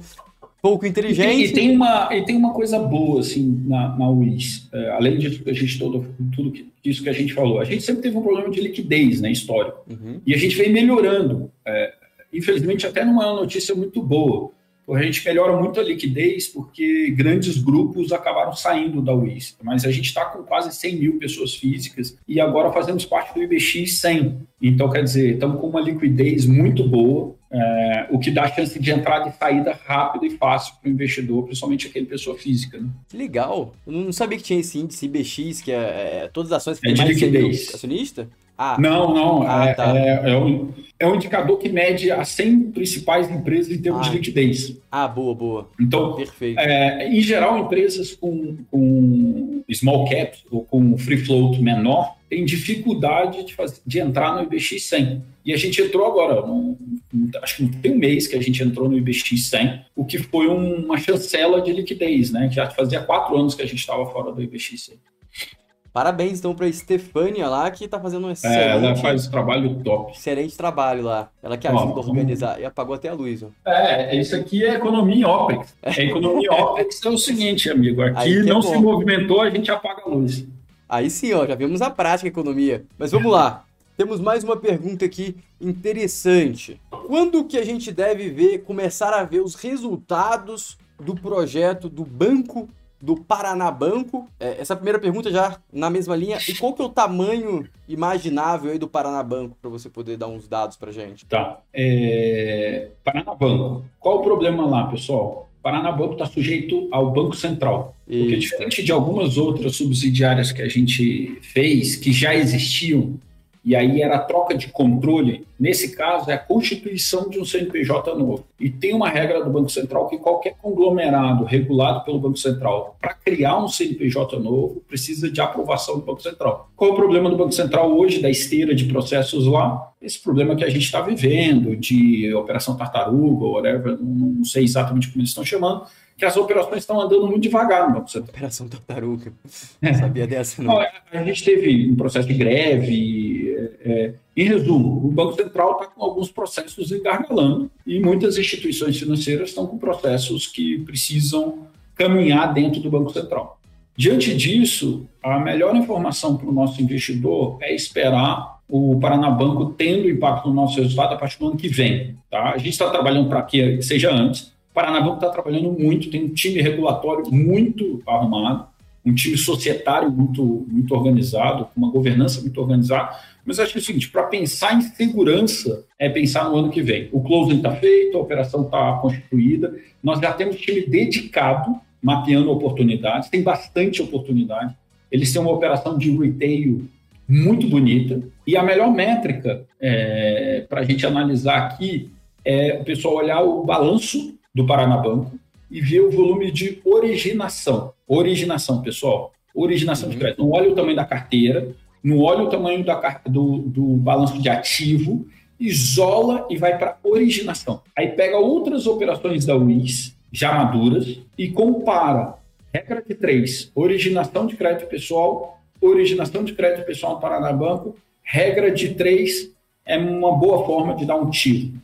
[SPEAKER 1] pouco inteligente.
[SPEAKER 2] E tem, e tem uma, e tem uma coisa boa, assim, na, na Wiz. É, além disso que a gente todo, tudo que, isso que a gente falou. A gente sempre teve um problema de liquidez, né, histórico. Uhum. E a gente vem melhorando. É, infelizmente, até não é uma notícia muito boa a gente melhora muito a liquidez porque grandes grupos acabaram saindo da Wiz. Mas a gente está com quase 100 mil pessoas físicas e agora fazemos parte do IBX 100. Então, quer dizer, estamos com uma liquidez muito boa, é, o que dá chance de entrada e saída rápida e fácil para o investidor, principalmente aquele pessoa física. Né?
[SPEAKER 1] Legal. Eu não sabia que tinha esse índice IBX, que é, é todas as ações que
[SPEAKER 2] é tem mais de liquidez.
[SPEAKER 1] acionista?
[SPEAKER 2] Ah, não, não. Ah, é, tá. é, é, um, é um indicador que mede as 100 principais empresas em termos ah, de liquidez.
[SPEAKER 1] Ah, boa, boa.
[SPEAKER 2] Então, Perfeito. É, em geral, empresas com, com small caps ou com free float menor têm dificuldade de, fazer, de entrar no IBX 100. E a gente entrou agora, acho que não tem um mês que a gente entrou no IBX 100, o que foi uma chancela de liquidez, né? Já fazia quatro anos que a gente estava fora do IBX 100.
[SPEAKER 1] Parabéns, então, pra Estefânia lá, que tá fazendo um
[SPEAKER 2] excelente... É, ela faz um trabalho top.
[SPEAKER 1] Excelente trabalho lá. Ela que ajuda a organizar. E apagou até a luz, ó.
[SPEAKER 2] É, isso aqui é economia em OPEX. <laughs> É economia em OPEX é o seguinte, amigo. Aqui é não é se movimentou, a gente apaga a luz.
[SPEAKER 1] Aí sim, ó, já vimos a prática economia. Mas vamos lá. Temos mais uma pergunta aqui interessante. Quando que a gente deve ver, começar a ver os resultados do projeto do Banco do Paraná Banco? É, essa primeira pergunta já na mesma linha. E qual que é o tamanho imaginável aí do Paraná Banco para você poder dar uns dados para gente?
[SPEAKER 2] Tá. É... Paraná Banco. Qual o problema lá, pessoal? Paraná Banco está sujeito ao Banco Central. Porque diferente de algumas outras subsidiárias que a gente fez, que já existiam e aí era a troca de controle. Nesse caso, é a constituição de um CNPJ novo. E tem uma regra do Banco Central que qualquer conglomerado regulado pelo Banco Central, para criar um CNPJ novo, precisa de aprovação do Banco Central. Qual é o problema do Banco Central hoje, da esteira de processos lá? Esse problema que a gente está vivendo, de operação tartaruga, whatever, não sei exatamente como eles estão chamando, que as operações estão andando muito devagar no Banco Central.
[SPEAKER 1] Operação Tartaruga. Não sabia dessa, não.
[SPEAKER 2] A gente teve um processo de greve. É, é, em resumo, o Banco Central está com alguns processos engargalando e muitas instituições financeiras estão com processos que precisam caminhar dentro do Banco Central. Diante disso, a melhor informação para o nosso investidor é esperar o Paraná Banco tendo impacto no nosso resultado a partir do ano que vem. Tá? A gente está trabalhando para que seja antes, Paranabanco está trabalhando muito, tem um time regulatório muito arrumado, um time societário muito, muito organizado, uma governança muito organizada. Mas acho que é o seguinte: para pensar em segurança, é pensar no ano que vem. O closing está feito, a operação está constituída, nós já temos time dedicado, mapeando oportunidades, tem bastante oportunidade. Eles têm uma operação de retail muito bonita. E a melhor métrica é, para a gente analisar aqui é o pessoal olhar o balanço do Paraná Banco e ver o volume de originação. Originação, pessoal. Originação uhum. de crédito. Não olha o tamanho da carteira, não olha o tamanho da, do, do balanço de ativo, isola e vai para originação. Aí pega outras operações da UIS, já maduras, e compara. Regra de três: originação de crédito pessoal, originação de crédito pessoal no Paraná Banco. Regra de três é uma boa forma de dar um tiro.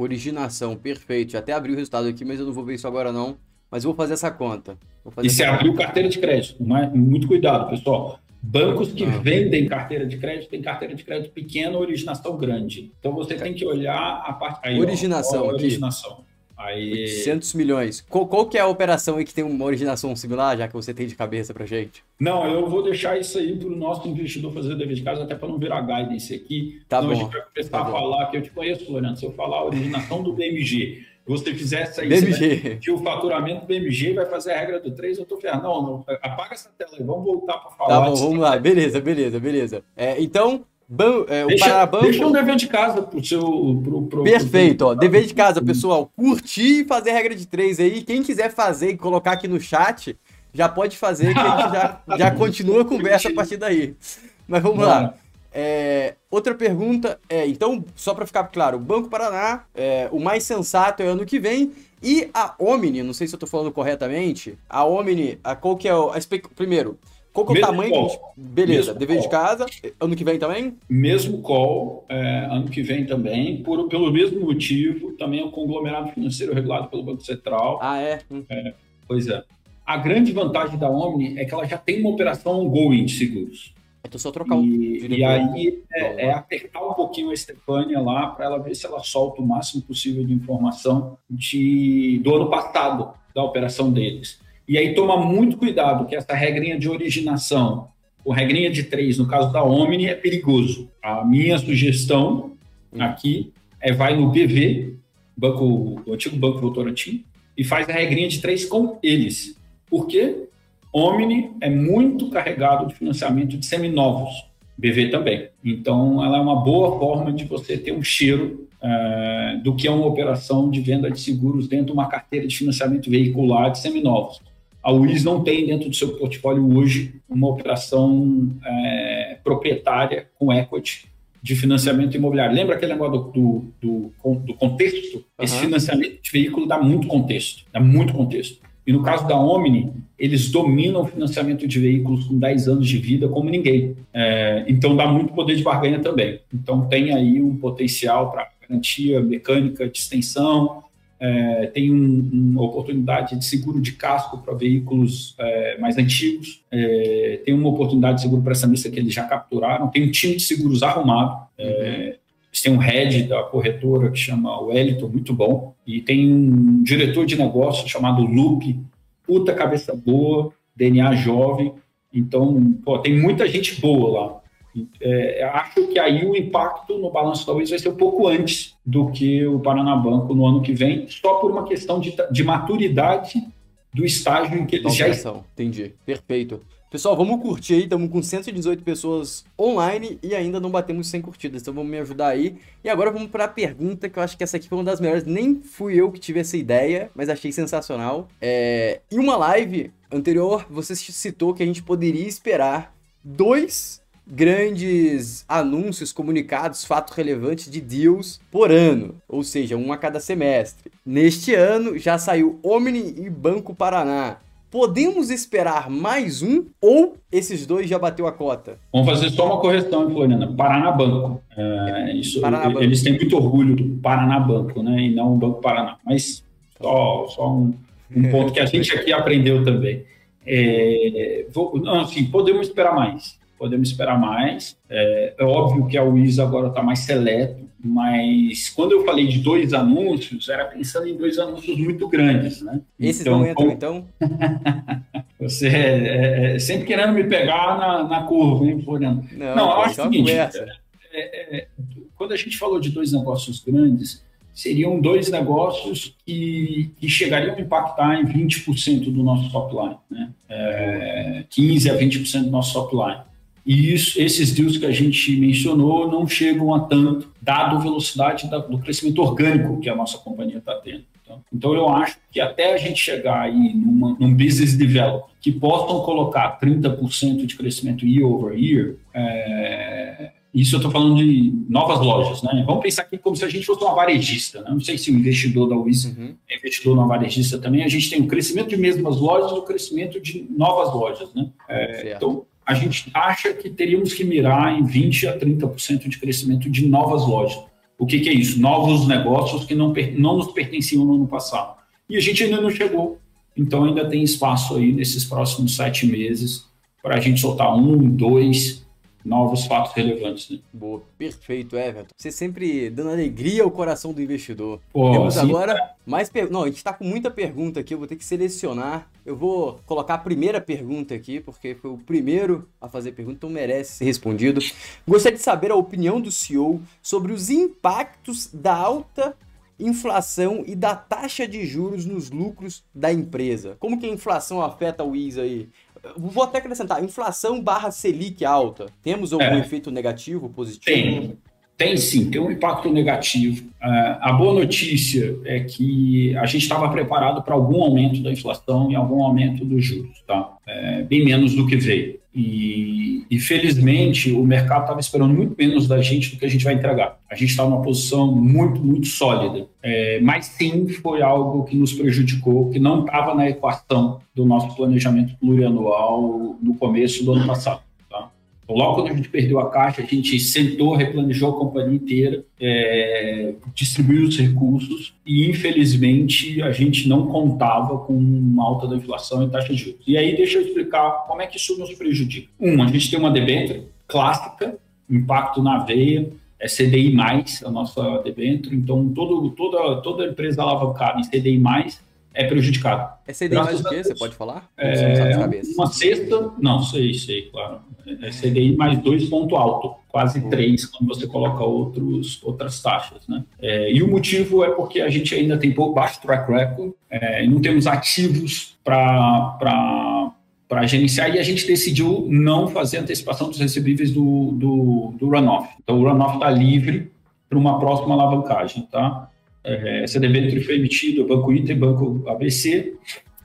[SPEAKER 1] Originação, perfeito. Já até abri o resultado aqui, mas eu não vou ver isso agora não. Mas eu vou fazer essa conta.
[SPEAKER 2] Fazer e você abriu carteira de crédito. Muito cuidado, pessoal. Bancos que ah, vendem carteira de crédito têm carteira de crédito pequena originação grande. Então você tem que olhar a parte.
[SPEAKER 1] Aí, originação. Ó, ó,
[SPEAKER 2] originação.
[SPEAKER 1] Aí... 800 milhões. Qual, qual, que é a operação aí que tem uma originação similar, já que você tem de cabeça pra gente?
[SPEAKER 2] Não, eu vou deixar isso aí para o nosso investidor fazer o dever de casa, até para não virar guidance aqui.
[SPEAKER 1] Tá bom.
[SPEAKER 2] a gente vai começar
[SPEAKER 1] tá
[SPEAKER 2] a falar, que eu te conheço, Floriano, se eu falar a originação do BMG, você fizesse aí,
[SPEAKER 1] BMG.
[SPEAKER 2] que o faturamento do BMG vai fazer a regra do 3, eu tô ferrado. Não, não, apaga essa tela aí, vamos voltar para falar.
[SPEAKER 1] Tá bom, vamos lá, beleza, beleza, beleza. É, então, Ban é, o
[SPEAKER 2] deixa, Deixa um dever de casa pro seu. Pro, pro,
[SPEAKER 1] Perfeito, pro... ó. Dever de casa, pessoal. Curtir e fazer a regra de três aí. Quem quiser fazer e colocar aqui no chat, já pode fazer, que a gente já, <laughs> já continua a conversa a partir daí. Mas vamos Mano. lá. É, outra pergunta é, então, só para ficar claro, o Banco Paraná, é, o mais sensato é ano que vem, e a Omni, não sei se eu estou falando corretamente, a Omni, a, qual que é o... A, primeiro, qual que é o Mesmo tamanho? Call. Beleza, Mesmo dever call. de casa, ano que vem também?
[SPEAKER 2] Mesmo call, é, ano que vem também, por, pelo mesmo motivo, também é um conglomerado financeiro regulado pelo Banco Central.
[SPEAKER 1] Ah, é? Hum.
[SPEAKER 2] é pois é. A grande vantagem da Omni é que ela já tem uma operação ongoing de seguros.
[SPEAKER 1] Então só trocar o
[SPEAKER 2] E, e aí é, é, apertar um pouquinho a Estefânia lá para ela ver se ela solta o máximo possível de informação de, do ano passado da operação deles. E aí toma muito cuidado que essa regrinha de originação, ou regrinha de três, no caso da Omni, é perigoso. A minha sugestão hum. aqui é vai no BV, banco, o antigo Banco Votorantim, e faz a regrinha de três com eles. Por quê? Omni é muito carregado de financiamento de seminovos, BV também. Então, ela é uma boa forma de você ter um cheiro uh, do que é uma operação de venda de seguros dentro de uma carteira de financiamento veicular de seminovos. A UIS não tem dentro do seu portfólio hoje uma operação é, proprietária com equity de financiamento imobiliário. Lembra aquele negócio do, do, do, do contexto? Uhum. Esse financiamento de veículo dá muito contexto, dá muito contexto. E no caso da Omni, eles dominam o financiamento de veículos com 10 anos de vida como ninguém. É, então dá muito poder de barganha também. Então tem aí um potencial para garantia mecânica de extensão, é, tem um, uma oportunidade de seguro de casco para veículos é, mais antigos, é, tem uma oportunidade de seguro para essa missa que eles já capturaram, tem um time de seguros arrumado, é, Eles têm um head da corretora que chama Wellington, muito bom, e tem um diretor de negócio chamado Lupe, puta cabeça boa, DNA jovem. Então, pô, tem muita gente boa lá. É, acho que aí o impacto no balanço talvez vai ser um pouco antes do que o Paranabanco no ano que vem, só por uma questão de, de maturidade do estágio em que eles já estão.
[SPEAKER 1] Entendi, perfeito. Pessoal, vamos curtir aí, estamos com 118 pessoas online e ainda não batemos 100 curtidas, então vamos me ajudar aí. E agora vamos para a pergunta, que eu acho que essa aqui foi uma das melhores, nem fui eu que tive essa ideia, mas achei sensacional. É... Em uma live anterior, você citou que a gente poderia esperar dois grandes anúncios, comunicados, fatos relevantes de deals por ano, ou seja, um a cada semestre. Neste ano já saiu Omni e Banco Paraná. Podemos esperar mais um ou esses dois já bateu a cota?
[SPEAKER 2] Vamos fazer só uma correção, Floriana. Paranabanco. É, isso, Paranabanco. Eles têm muito orgulho do Paranabanco, né? E não o Banco Paraná. Mas só, só um, um ponto que a gente aqui aprendeu também. É, vou, não, assim, podemos esperar mais. Podemos esperar mais. É, é óbvio que a Wiz agora está mais seleto mas quando eu falei de dois anúncios, era pensando em dois anúncios muito grandes, né?
[SPEAKER 1] Esses então, não entram, então? <laughs>
[SPEAKER 2] Você é, é, é, sempre querendo me pegar na, na curva, hein, Floriano? Não, não eu acho o seguinte, é, é, quando a gente falou de dois negócios grandes, seriam dois negócios que, que chegariam a impactar em 20% do nosso top line, né? 15% a 20% do nosso top line. E isso, esses deals que a gente mencionou não chegam a tanto, dado a velocidade da, do crescimento orgânico que a nossa companhia está tendo. Então, então, eu acho que até a gente chegar aí numa, num business development que possam colocar 30% de crescimento year over year, é, isso eu estou falando de novas lojas, né? Vamos pensar aqui como se a gente fosse uma varejista, né? Não sei se o investidor da Wiz uhum. é investidor na varejista também. A gente tem o crescimento de mesmas lojas e o crescimento de novas lojas, né? É, então, a gente acha que teríamos que mirar em 20% a 30% de crescimento de novas lojas. O que, que, é isso? Novos negócios que não, não nos pertenciam no ano passado. E a gente ainda não chegou. Então ainda tem espaço aí nesses próximos sete meses para a gente soltar um, dois, novos fatos relevantes. Né?
[SPEAKER 1] Boa, perfeito, Everton. Você sempre dando alegria ao coração do investidor. Pô, Temos assim, agora é. mais perguntas. Não, a gente está com muita pergunta aqui, eu vou ter que selecionar. Eu vou colocar a primeira pergunta aqui, porque foi o primeiro a fazer pergunta, então merece ser respondido. Gostaria de saber a opinião do CEO sobre os impactos da alta inflação e da taxa de juros nos lucros da empresa. Como que a inflação afeta o IS aí? Vou até acrescentar, inflação barra Selic alta. Temos algum é. efeito negativo, positivo?
[SPEAKER 2] Tem, tem sim, tem um impacto negativo. Uh, a boa notícia é que a gente estava preparado para algum aumento da inflação e algum aumento dos juros, tá? É, bem menos do que veio. E, e felizmente o mercado estava esperando muito menos da gente do que a gente vai entregar. A gente está numa posição muito, muito sólida. É, mas sim, foi algo que nos prejudicou, que não estava na equação do nosso planejamento plurianual no começo do ano passado. Logo quando a gente perdeu a caixa, a gente sentou, replanejou a companhia inteira, é, distribuiu os recursos e, infelizmente, a gente não contava com uma alta da inflação e taxa de juros. E aí, deixa eu explicar como é que isso nos prejudica. Um, a gente tem uma debênture clássica, impacto na veia, é CDI+, a nossa debênture, então todo, toda, toda empresa alavancada em CDI+, é prejudicado.
[SPEAKER 1] É CDI mais o quê? Você pode falar?
[SPEAKER 2] É, uma sexta, não, sei, sei, claro. É CDI mais dois ponto alto, quase uhum. três quando você coloca outros, outras taxas, né? É, e o motivo é porque a gente ainda tem pouco baixo track record, é, não temos ativos para para gerenciar e a gente decidiu não fazer antecipação dos recebíveis do, do, do runoff. Então o runoff está livre para uma próxima alavancagem, tá? É, essa debênture foi emitida Banco Ita e Banco ABC,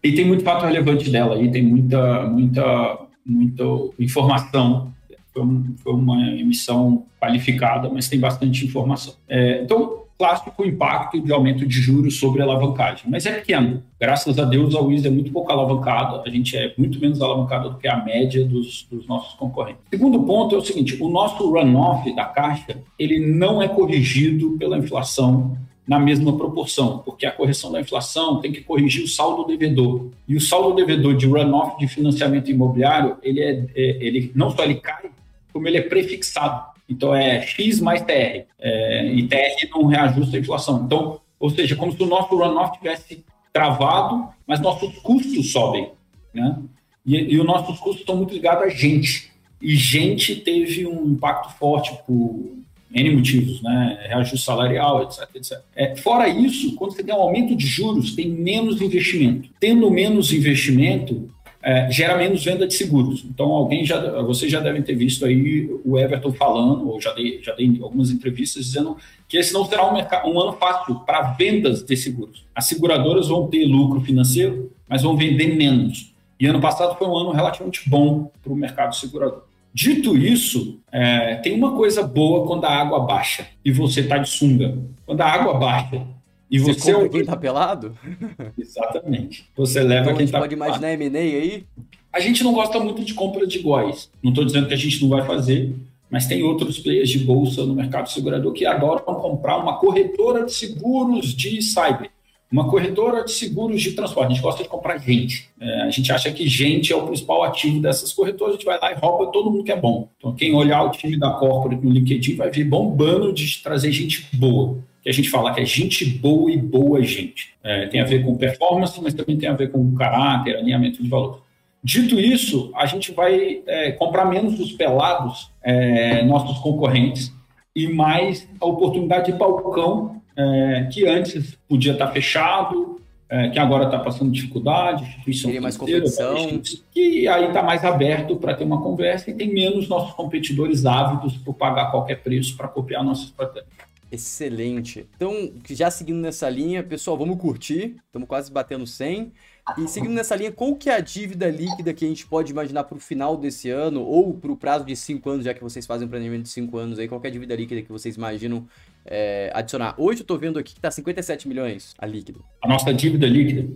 [SPEAKER 2] e tem muito fato relevante dela, aí tem muita, muita, muita informação. Foi, um, foi uma emissão qualificada, mas tem bastante informação. É, então, clássico impacto de aumento de juros sobre a alavancagem, mas é pequeno. Graças a Deus, a Wiz é muito pouco alavancada, a gente é muito menos alavancada do que a média dos, dos nossos concorrentes. Segundo ponto é o seguinte, o nosso runoff da caixa, ele não é corrigido pela inflação na mesma proporção, porque a correção da inflação tem que corrigir o saldo devedor. E o saldo devedor de runoff de financiamento imobiliário, ele, é, é, ele não só ele cai, como ele é prefixado. Então é X mais TR. É, e TR não reajusta a inflação. Então, ou seja, como se o nosso runoff tivesse travado, mas nossos custos sobem. Né? E, e os nossos custos estão muito ligados a gente. E gente teve um impacto forte por N motivos, né? Reajuste salarial, etc, etc. É, fora isso, quando você tem um aumento de juros, tem menos investimento. Tendo menos investimento, é, gera menos venda de seguros. Então, alguém já, vocês já devem ter visto aí o Everton falando, ou já dei, já dei algumas entrevistas dizendo que esse não será um, um ano fácil para vendas de seguros. As seguradoras vão ter lucro financeiro, mas vão vender menos. E ano passado foi um ano relativamente bom para o mercado segurador. Dito isso, é, tem uma coisa boa quando a água baixa e você está de sunga. Quando a água baixa e você,
[SPEAKER 1] você compra quem está pelado?
[SPEAKER 2] Exatamente. Você leva
[SPEAKER 1] então,
[SPEAKER 2] quem
[SPEAKER 1] pelado. pode imaginar M&A aí?
[SPEAKER 2] A gente não gosta muito de compra de iguais. Não estou dizendo que a gente não vai fazer, mas tem outros players de bolsa no mercado segurador que adoram comprar uma corretora de seguros de cyber uma corretora de seguros de transporte, a gente gosta de comprar gente. É, a gente acha que gente é o principal ativo dessas corretoras, a gente vai lá e rouba todo mundo que é bom. Então, quem olhar o time da Corporate no LinkedIn vai ver bombando de trazer gente boa. Que a gente fala que é gente boa e boa gente. É, tem a ver com performance, mas também tem a ver com caráter, alinhamento de valor. Dito isso, a gente vai é, comprar menos dos pelados, é, nossos concorrentes, e mais a oportunidade de balcão é, que antes podia estar fechado, é, que agora está passando dificuldade,
[SPEAKER 1] instituição mais competição.
[SPEAKER 2] que aí está mais aberto para ter uma conversa e tem menos nossos competidores ávidos por pagar qualquer preço para copiar nossas estratégia.
[SPEAKER 1] Excelente. Então, já seguindo nessa linha, pessoal, vamos curtir. Estamos quase batendo 100. E seguindo nessa linha, qual que é a dívida líquida que a gente pode imaginar para o final desse ano ou para o prazo de 5 anos, já que vocês fazem um planejamento de 5 anos aí, qual é a dívida líquida que vocês imaginam é, adicionar? Hoje eu estou vendo aqui que está 57 milhões a líquida.
[SPEAKER 2] A nossa dívida líquida?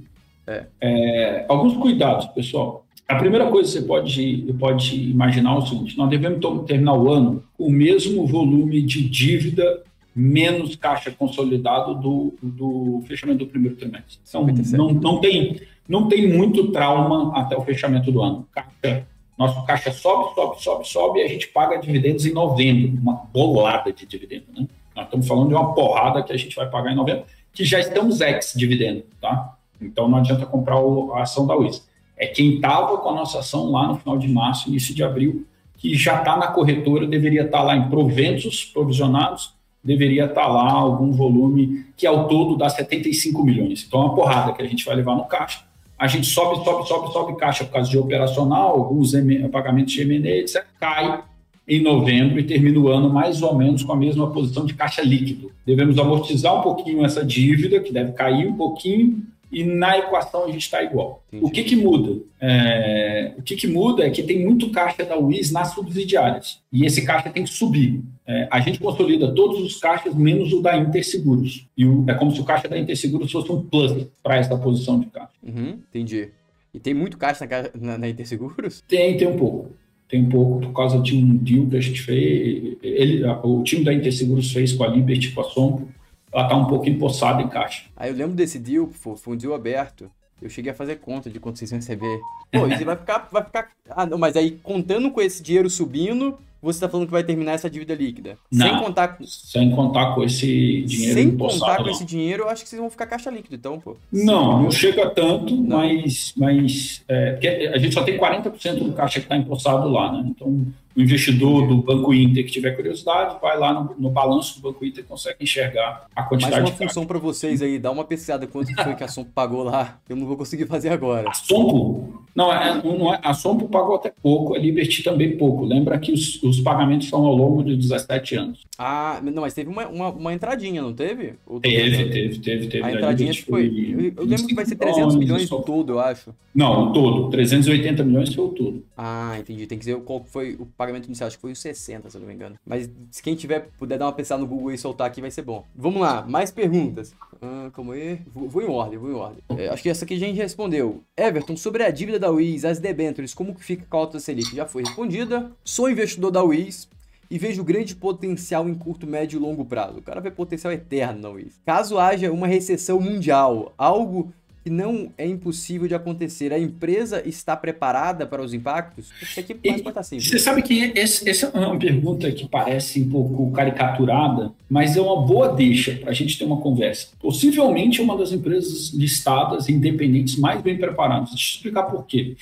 [SPEAKER 2] É. é. Alguns cuidados, pessoal. A primeira coisa que você pode, pode imaginar é o seguinte, nós devemos terminar o ano com o mesmo volume de dívida menos caixa consolidado do, do fechamento do primeiro trimestre. Então, não, não tem não tem muito trauma até o fechamento do ano. Caixa, nosso caixa sobe, sobe, sobe, sobe e a gente paga dividendos em novembro, uma bolada de dividendo. Né? Nós estamos falando de uma porrada que a gente vai pagar em novembro, que já estamos ex-dividendo, tá? Então não adianta comprar a ação da Wiz. É quem estava com a nossa ação lá no final de março, início de abril, que já está na corretora, deveria estar tá lá em proventos provisionados, deveria estar tá lá algum volume que ao todo dá 75 milhões. Então é uma porrada que a gente vai levar no caixa a gente sobe, sobe, sobe, sobe caixa por causa de operacional, alguns pagamentos de M&A, etc., cai em novembro e termina o ano mais ou menos com a mesma posição de caixa líquido. Devemos amortizar um pouquinho essa dívida, que deve cair um pouquinho, e na equação a gente está igual. Entendi. O que, que muda? É, o que, que muda é que tem muito caixa da WIS nas subsidiárias. E esse caixa tem que subir. É, a gente consolida todos os caixas, menos o da Interseguros. E o, é como se o caixa da Interseguros fosse um plus para essa posição de caixa.
[SPEAKER 1] Uhum, entendi. E tem muito caixa na, na, na Interseguros?
[SPEAKER 2] Tem, tem um pouco. Tem um pouco, por causa de um deal que a gente fez. Ele, o time da Interseguros fez com a Liberty, com a Sombro ela está um pouco empossada em caixa.
[SPEAKER 1] Aí eu lembro desse deal, foi um deal aberto. Eu cheguei a fazer conta de quanto vocês iam receber. Pô, <laughs> isso vai ficar, vai ficar. Ah, não, mas aí contando com esse dinheiro subindo, você está falando que vai terminar essa dívida líquida.
[SPEAKER 2] Não, sem contar com... Sem contar com esse dinheiro Sem
[SPEAKER 1] contar com
[SPEAKER 2] não.
[SPEAKER 1] esse dinheiro, eu acho que vocês vão ficar caixa líquida, então, pô.
[SPEAKER 2] Não, não chega tanto, não. mas, mas é, a gente só tem 40% do caixa que está empossado lá, né? Então, o investidor do Banco Inter que tiver curiosidade, vai lá no, no balanço do Banco Inter e consegue enxergar a quantidade
[SPEAKER 1] Mais uma função para vocês aí, dá uma pesquisada quanto foi que a Sompo pagou lá. Eu não vou conseguir fazer agora.
[SPEAKER 2] A Sompo? Não, é, não é, a Sompo pagou até pouco, a Liberty também pouco. Lembra que os, os pagamentos são ao longo de 17 anos.
[SPEAKER 1] Ah, não, mas teve uma, uma, uma entradinha, não teve?
[SPEAKER 2] Teve, teve, teve, teve.
[SPEAKER 1] A entradinha foi... foi... Eu, lembro que vai ser 300 milhões no todo, eu acho.
[SPEAKER 2] Não, o todo. 380 milhões foi o todo.
[SPEAKER 1] Ah, entendi. Tem que dizer qual foi o pagamento inicial. Acho que foi os 60, se eu não me engano. Mas se quem tiver, puder dar uma pensada no Google e soltar aqui, vai ser bom. Vamos lá, mais perguntas. Ah, como é? Vou, vou, em ordem, vou em ordem. É, acho que essa aqui a gente respondeu. Everton, sobre a dívida da Wiz, as debêntures, como que fica com a alta Selic? Já foi respondida. Sou investidor da Wiz, e vejo grande potencial em curto, médio e longo prazo. O cara vê potencial eterno na. Caso haja uma recessão mundial, algo que não é impossível de acontecer. A empresa está preparada para os impactos? Isso aqui
[SPEAKER 2] pode estar simples. Você sabe que esse, essa é uma pergunta que parece um pouco caricaturada, mas é uma boa deixa para a gente ter uma conversa. Possivelmente uma das empresas listadas independentes mais bem preparadas. Deixa eu explicar por quê.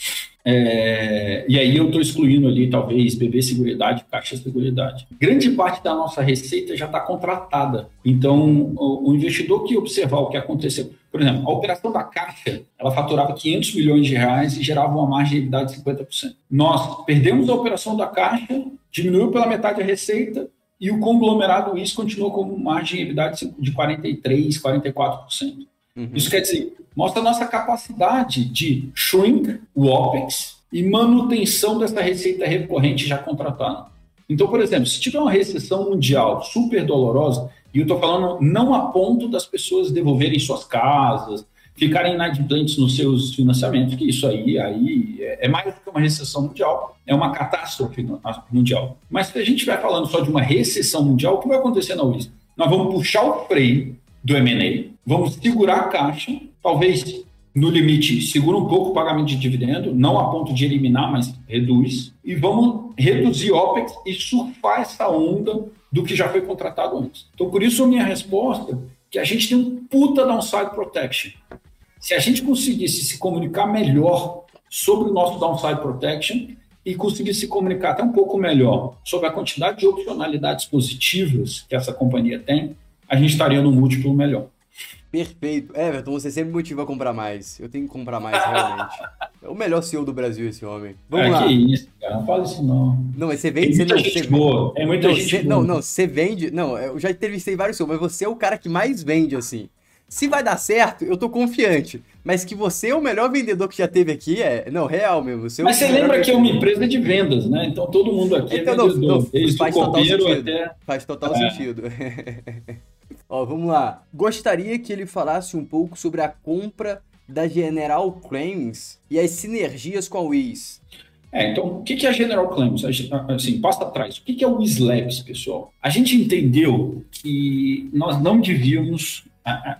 [SPEAKER 2] É, e aí eu estou excluindo ali, talvez, BB Seguridade, Caixa Seguridade. Grande parte da nossa receita já está contratada. Então, o, o, investidor que observar o que aconteceu... Por exemplo, a operação da Caixa, ela faturava 500 milhões de reais e gerava uma margem de de 50%. Nós perdemos a operação da Caixa, diminuiu pela metade a receita, e o conglomerado isso continuou com margem de 43%, 44%. Uhum. Isso quer dizer, mostra a nossa capacidade de shrink o OPEX e manutenção dessa receita recorrente já contratada. Então, por exemplo, se tiver uma recessão mundial super dolorosa, e eu estou falando não a ponto das pessoas devolverem suas casas, ficarem inadimplentes nos seus financiamentos, que isso aí, aí é, é mais do que uma recessão mundial, é uma catástrofe mundial. Mas se a gente estiver falando só de uma recessão mundial, o que vai acontecer na UIS? Nós vamos puxar o freio do M&A, vamos segurar a caixa, talvez no limite segura um pouco o pagamento de dividendo, não a ponto de eliminar, mas reduz, e vamos reduzir OPEX e surfar essa onda do que já foi contratado antes. Então, por isso a minha resposta que a gente tem um puta downside protection. Se a gente conseguisse se comunicar melhor sobre o nosso downside protection e conseguir se comunicar até um pouco melhor sobre a quantidade de opcionalidades positivas que essa companhia tem, a gente estaria num múltiplo melhor.
[SPEAKER 1] Perfeito. Everton, você sempre motiva a comprar mais. Eu tenho que comprar mais, realmente. É o melhor CEO do Brasil, esse homem.
[SPEAKER 2] Vamos é, lá. Que isso, cara. Não fala isso, não.
[SPEAKER 1] Não, mas você vende.
[SPEAKER 2] Tem muita
[SPEAKER 1] você,
[SPEAKER 2] gente
[SPEAKER 1] você,
[SPEAKER 2] boa. É muita
[SPEAKER 1] não,
[SPEAKER 2] gente
[SPEAKER 1] você, boa. Não, não, você vende. Não, eu já entrevistei vários CEOs, mas você é o cara que mais vende, assim. Se vai dar certo, eu tô confiante. Mas que você é o melhor vendedor que já teve aqui, é. Não, real mesmo. Você
[SPEAKER 2] é mas você lembra que é uma empresa de vendas, né? Então todo mundo aqui é então, é vendedor. Não, não,
[SPEAKER 1] faz total sentido. Até... Faz total é. sentido. <laughs> Ó, vamos lá. Gostaria que ele falasse um pouco sobre a compra da General Claims e as sinergias com a Wiz.
[SPEAKER 2] É, então, o que é a General Claims? Assim, passa atrás. O que é o Wiz Labs, pessoal? A gente entendeu que nós não devíamos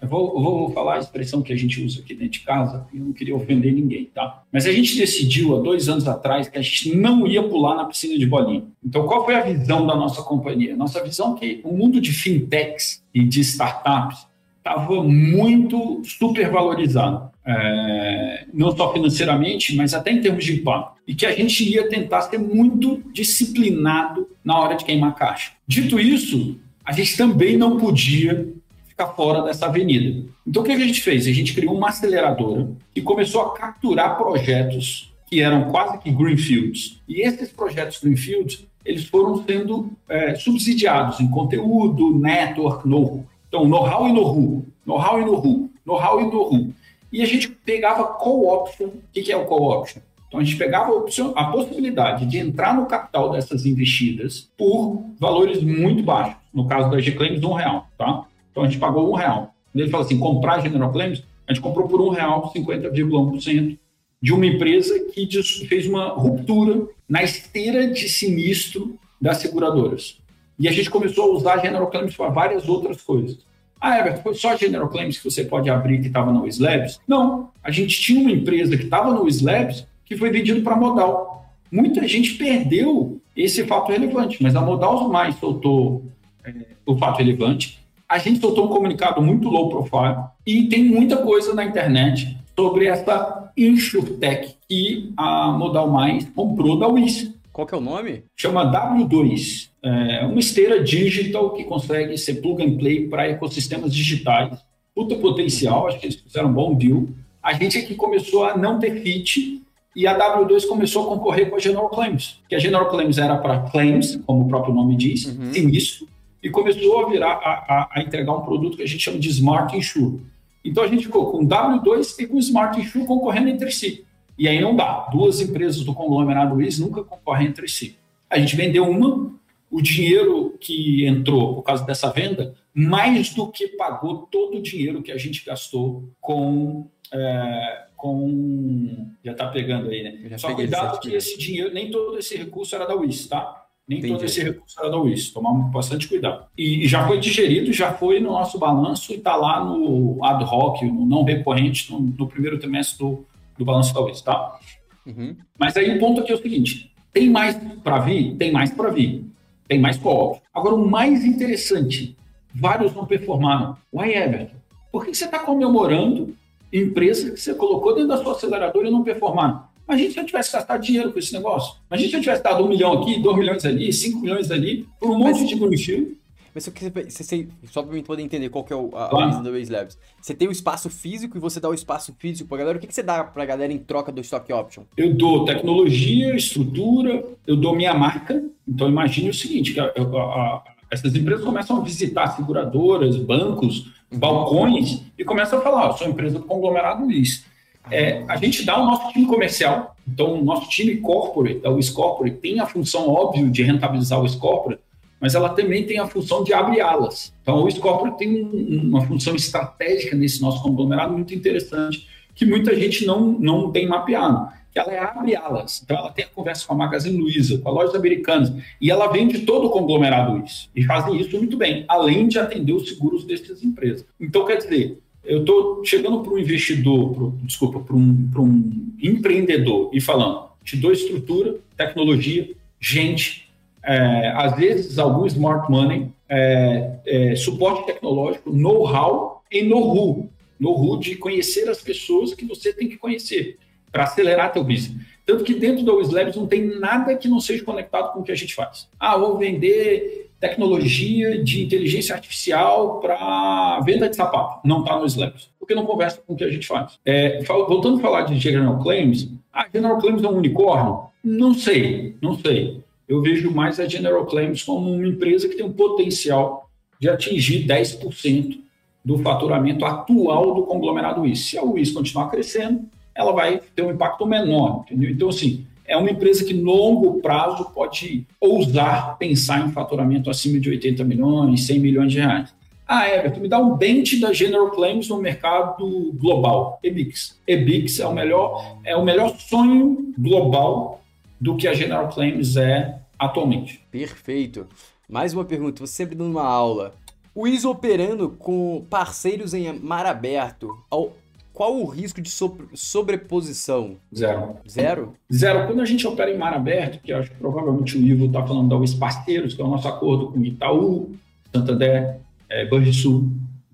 [SPEAKER 2] eu vou, eu vou, falar a expressão que a gente usa aqui dentro de casa, eu não queria ofender ninguém, tá? Mas a gente decidiu há dois anos atrás que a gente não ia pular na piscina de bolinha. Então, qual foi a visão da nossa companhia? Nossa visão é que o mundo de fintechs e de startups estava muito supervalorizado. É, não só financeiramente, mas até em termos de impacto. E que a gente ia tentar ser muito disciplinado na hora de queimar caixa. Dito isso, a gente também não podia ficar fora dessa avenida. Então, o que a gente fez? A gente criou uma aceleradora e começou a capturar projetos que eram quase que greenfields. E esses projetos greenfields, eles foram sendo é, subsidiados em conteúdo, network, know Então, know-how e know-who, know-how e know-who, know-how e know-who. E a gente pegava co-option. O que é o co-option? Então, a gente pegava a, opção, a possibilidade de entrar no capital dessas investidas por valores muito baixos. No caso da G-Claims, um real, tá? Então a gente pagou um real. Ele fala assim, comprar General Claims, a gente comprou por um real 50,1% de uma empresa que fez uma ruptura na esteira de sinistro das seguradoras. E a gente começou a usar General Claims para várias outras coisas. Ah, Everton, foi só General Claims que você pode abrir que estava no Slabs? Não, a gente tinha uma empresa que estava no Slabs que foi vendido para Modal. Muita gente perdeu esse fato relevante, mas a Modal mais soltou é, o fato relevante a gente soltou um comunicado muito low profile e tem muita coisa na internet sobre essa InsurTech que a Modal Mais comprou da Wiz.
[SPEAKER 1] Qual que é o nome?
[SPEAKER 2] Chama W2. É uma esteira digital que consegue ser plug and play para ecossistemas digitais. Puta potencial, acho que eles fizeram um bom deal. A gente aqui começou a não ter fit e a W2 começou a concorrer com a General Claims, que a General Claims era para claims, como o próprio nome diz, uhum. sinistro, e começou a virar a, a, a, entregar um produto que a gente chama de Smart Insure. Então a gente ficou com W2 e com Smart Insure concorrendo entre si. E aí não dá. Duas empresas do conglomerado WIS nunca concorrem entre si. A gente vendeu uma, o dinheiro que entrou por causa dessa venda, mais do que pagou todo o dinheiro que a gente gastou com. É, com já está pegando aí, né? Só cuidado que esse dinheiro, nem todo esse recurso era da WIS, tá? Nem Entendi. todo esse recurso era da UIS, tomar bastante cuidado. E, e, já foi digerido, já foi no nosso balanço e está lá no ad hoc, no não recorrente, no, no primeiro trimestre do, do balanço da UIS, tá? Uhum. Mas aí o ponto aqui é o seguinte: tem mais para vir? Tem mais para vir. Tem mais co Agora, o mais interessante, vários não performaram. Why, Everton? Por que você está comemorando empresa que você colocou dentro da sua aceleradora e não performaram? Imagina se eu tivesse gastado dinheiro com esse negócio. Imagina se eu tivesse dado um milhão aqui, dois milhões ali, cinco milhões ali, por um monte Mas, de greenfield.
[SPEAKER 1] Mas se você, só para mim poder entender qual que é o, a, claro. da Waze Labs. Você tem o espaço físico e você dá o espaço físico para a galera. O que, que você dá para a galera em troca do Stock Option?
[SPEAKER 2] Eu dou tecnologia, estrutura, eu dou minha marca. Então imagine o seguinte, a, a, essas empresas começam a visitar seguradoras, bancos, uhum. balcões e começam a falar, oh, sou empresa do conglomerado Luiz é, a gente dá o nosso time comercial, então o nosso time corporate, o Corporate, tem a função óbvia de rentabilizar o Corporate, mas ela também tem a função de abrir alas. Então o Corporate tem um, uma função estratégica nesse nosso conglomerado muito interessante, que muita gente não, não tem mapeado, ela é abre alas. Então ela tem a conversa com a Magazine Luiza, com a lojas americanas, e ela vende todo o conglomerado isso, e fazem isso muito bem, além de atender os seguros dessas empresas. Então, quer dizer, eu estou chegando para um investidor, pro, desculpa, para um, um empreendedor e falando, te dou estrutura, tecnologia, gente, é, às vezes algum smart money, é, é, suporte tecnológico, know-how e know-who. Know-who de conhecer as pessoas que você tem que conhecer para acelerar teu business. Tanto que dentro da Labs não tem nada que não seja conectado com o que a gente faz. Ah, vou vender tecnologia de inteligência artificial para venda de sapato. Não está no Slabs, porque não conversa com o que a gente faz. É, voltando a falar de General Claims, a General Claims é um unicórnio? Não sei, não sei. Eu vejo mais a General Claims como uma empresa que tem um potencial de atingir 10% do faturamento atual do conglomerado WIS. Se a WIS continuar crescendo, ela vai ter um impacto menor, entendeu? Então, assim, é uma empresa que, longo prazo, pode ousar pensar em faturamento acima de 80 milhões, 100 milhões de reais. Ah, Everton, me dá um bench da General Claims no mercado global. EBIX. EBIX é o melhor, é o melhor sonho global do que a General Claims é atualmente.
[SPEAKER 1] Perfeito. Mais uma pergunta, você sempre dando uma aula. O ISO operando com parceiros em mar aberto, ao qual o risco de sobreposição?
[SPEAKER 2] Zero.
[SPEAKER 1] Zero?
[SPEAKER 2] Zero. Quando a gente opera em mar aberto, que acho que provavelmente o Ivo está falando da Parceiros, que é o nosso acordo com Itaú, Santander, é, Banrisul,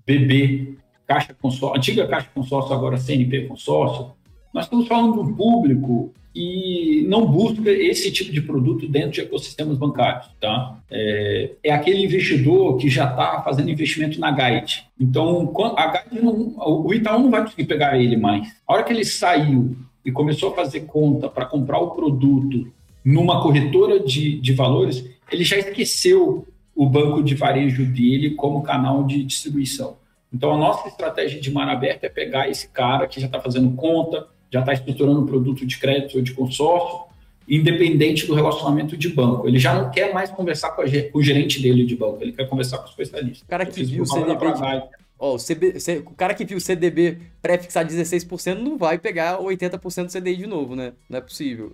[SPEAKER 2] BB, Caixa Consórcio, antiga Caixa Consórcio, agora CNP Consórcio, nós estamos falando de um público e não busca esse tipo de produto dentro de ecossistemas bancários. Tá? É, é aquele investidor que já está fazendo investimento na Guide. Então, a Guide não, o Itaú não vai conseguir pegar ele mais. A hora que ele saiu e começou a fazer conta para comprar o produto numa corretora de, de valores, ele já esqueceu o banco de varejo dele como canal de distribuição. Então, a nossa estratégia de mar aberto é pegar esse cara que já está fazendo conta, já está estruturando um produto de crédito ou de consórcio, independente do relacionamento de banco. Ele já não quer mais conversar com, com o gerente dele de banco, ele quer conversar com o especialista.
[SPEAKER 1] O cara que viu o CDB, de... oh, o, CB... o cara que viu o CDB pré-fixar 16% não vai pegar 80% do CDI de novo, né? Não é possível.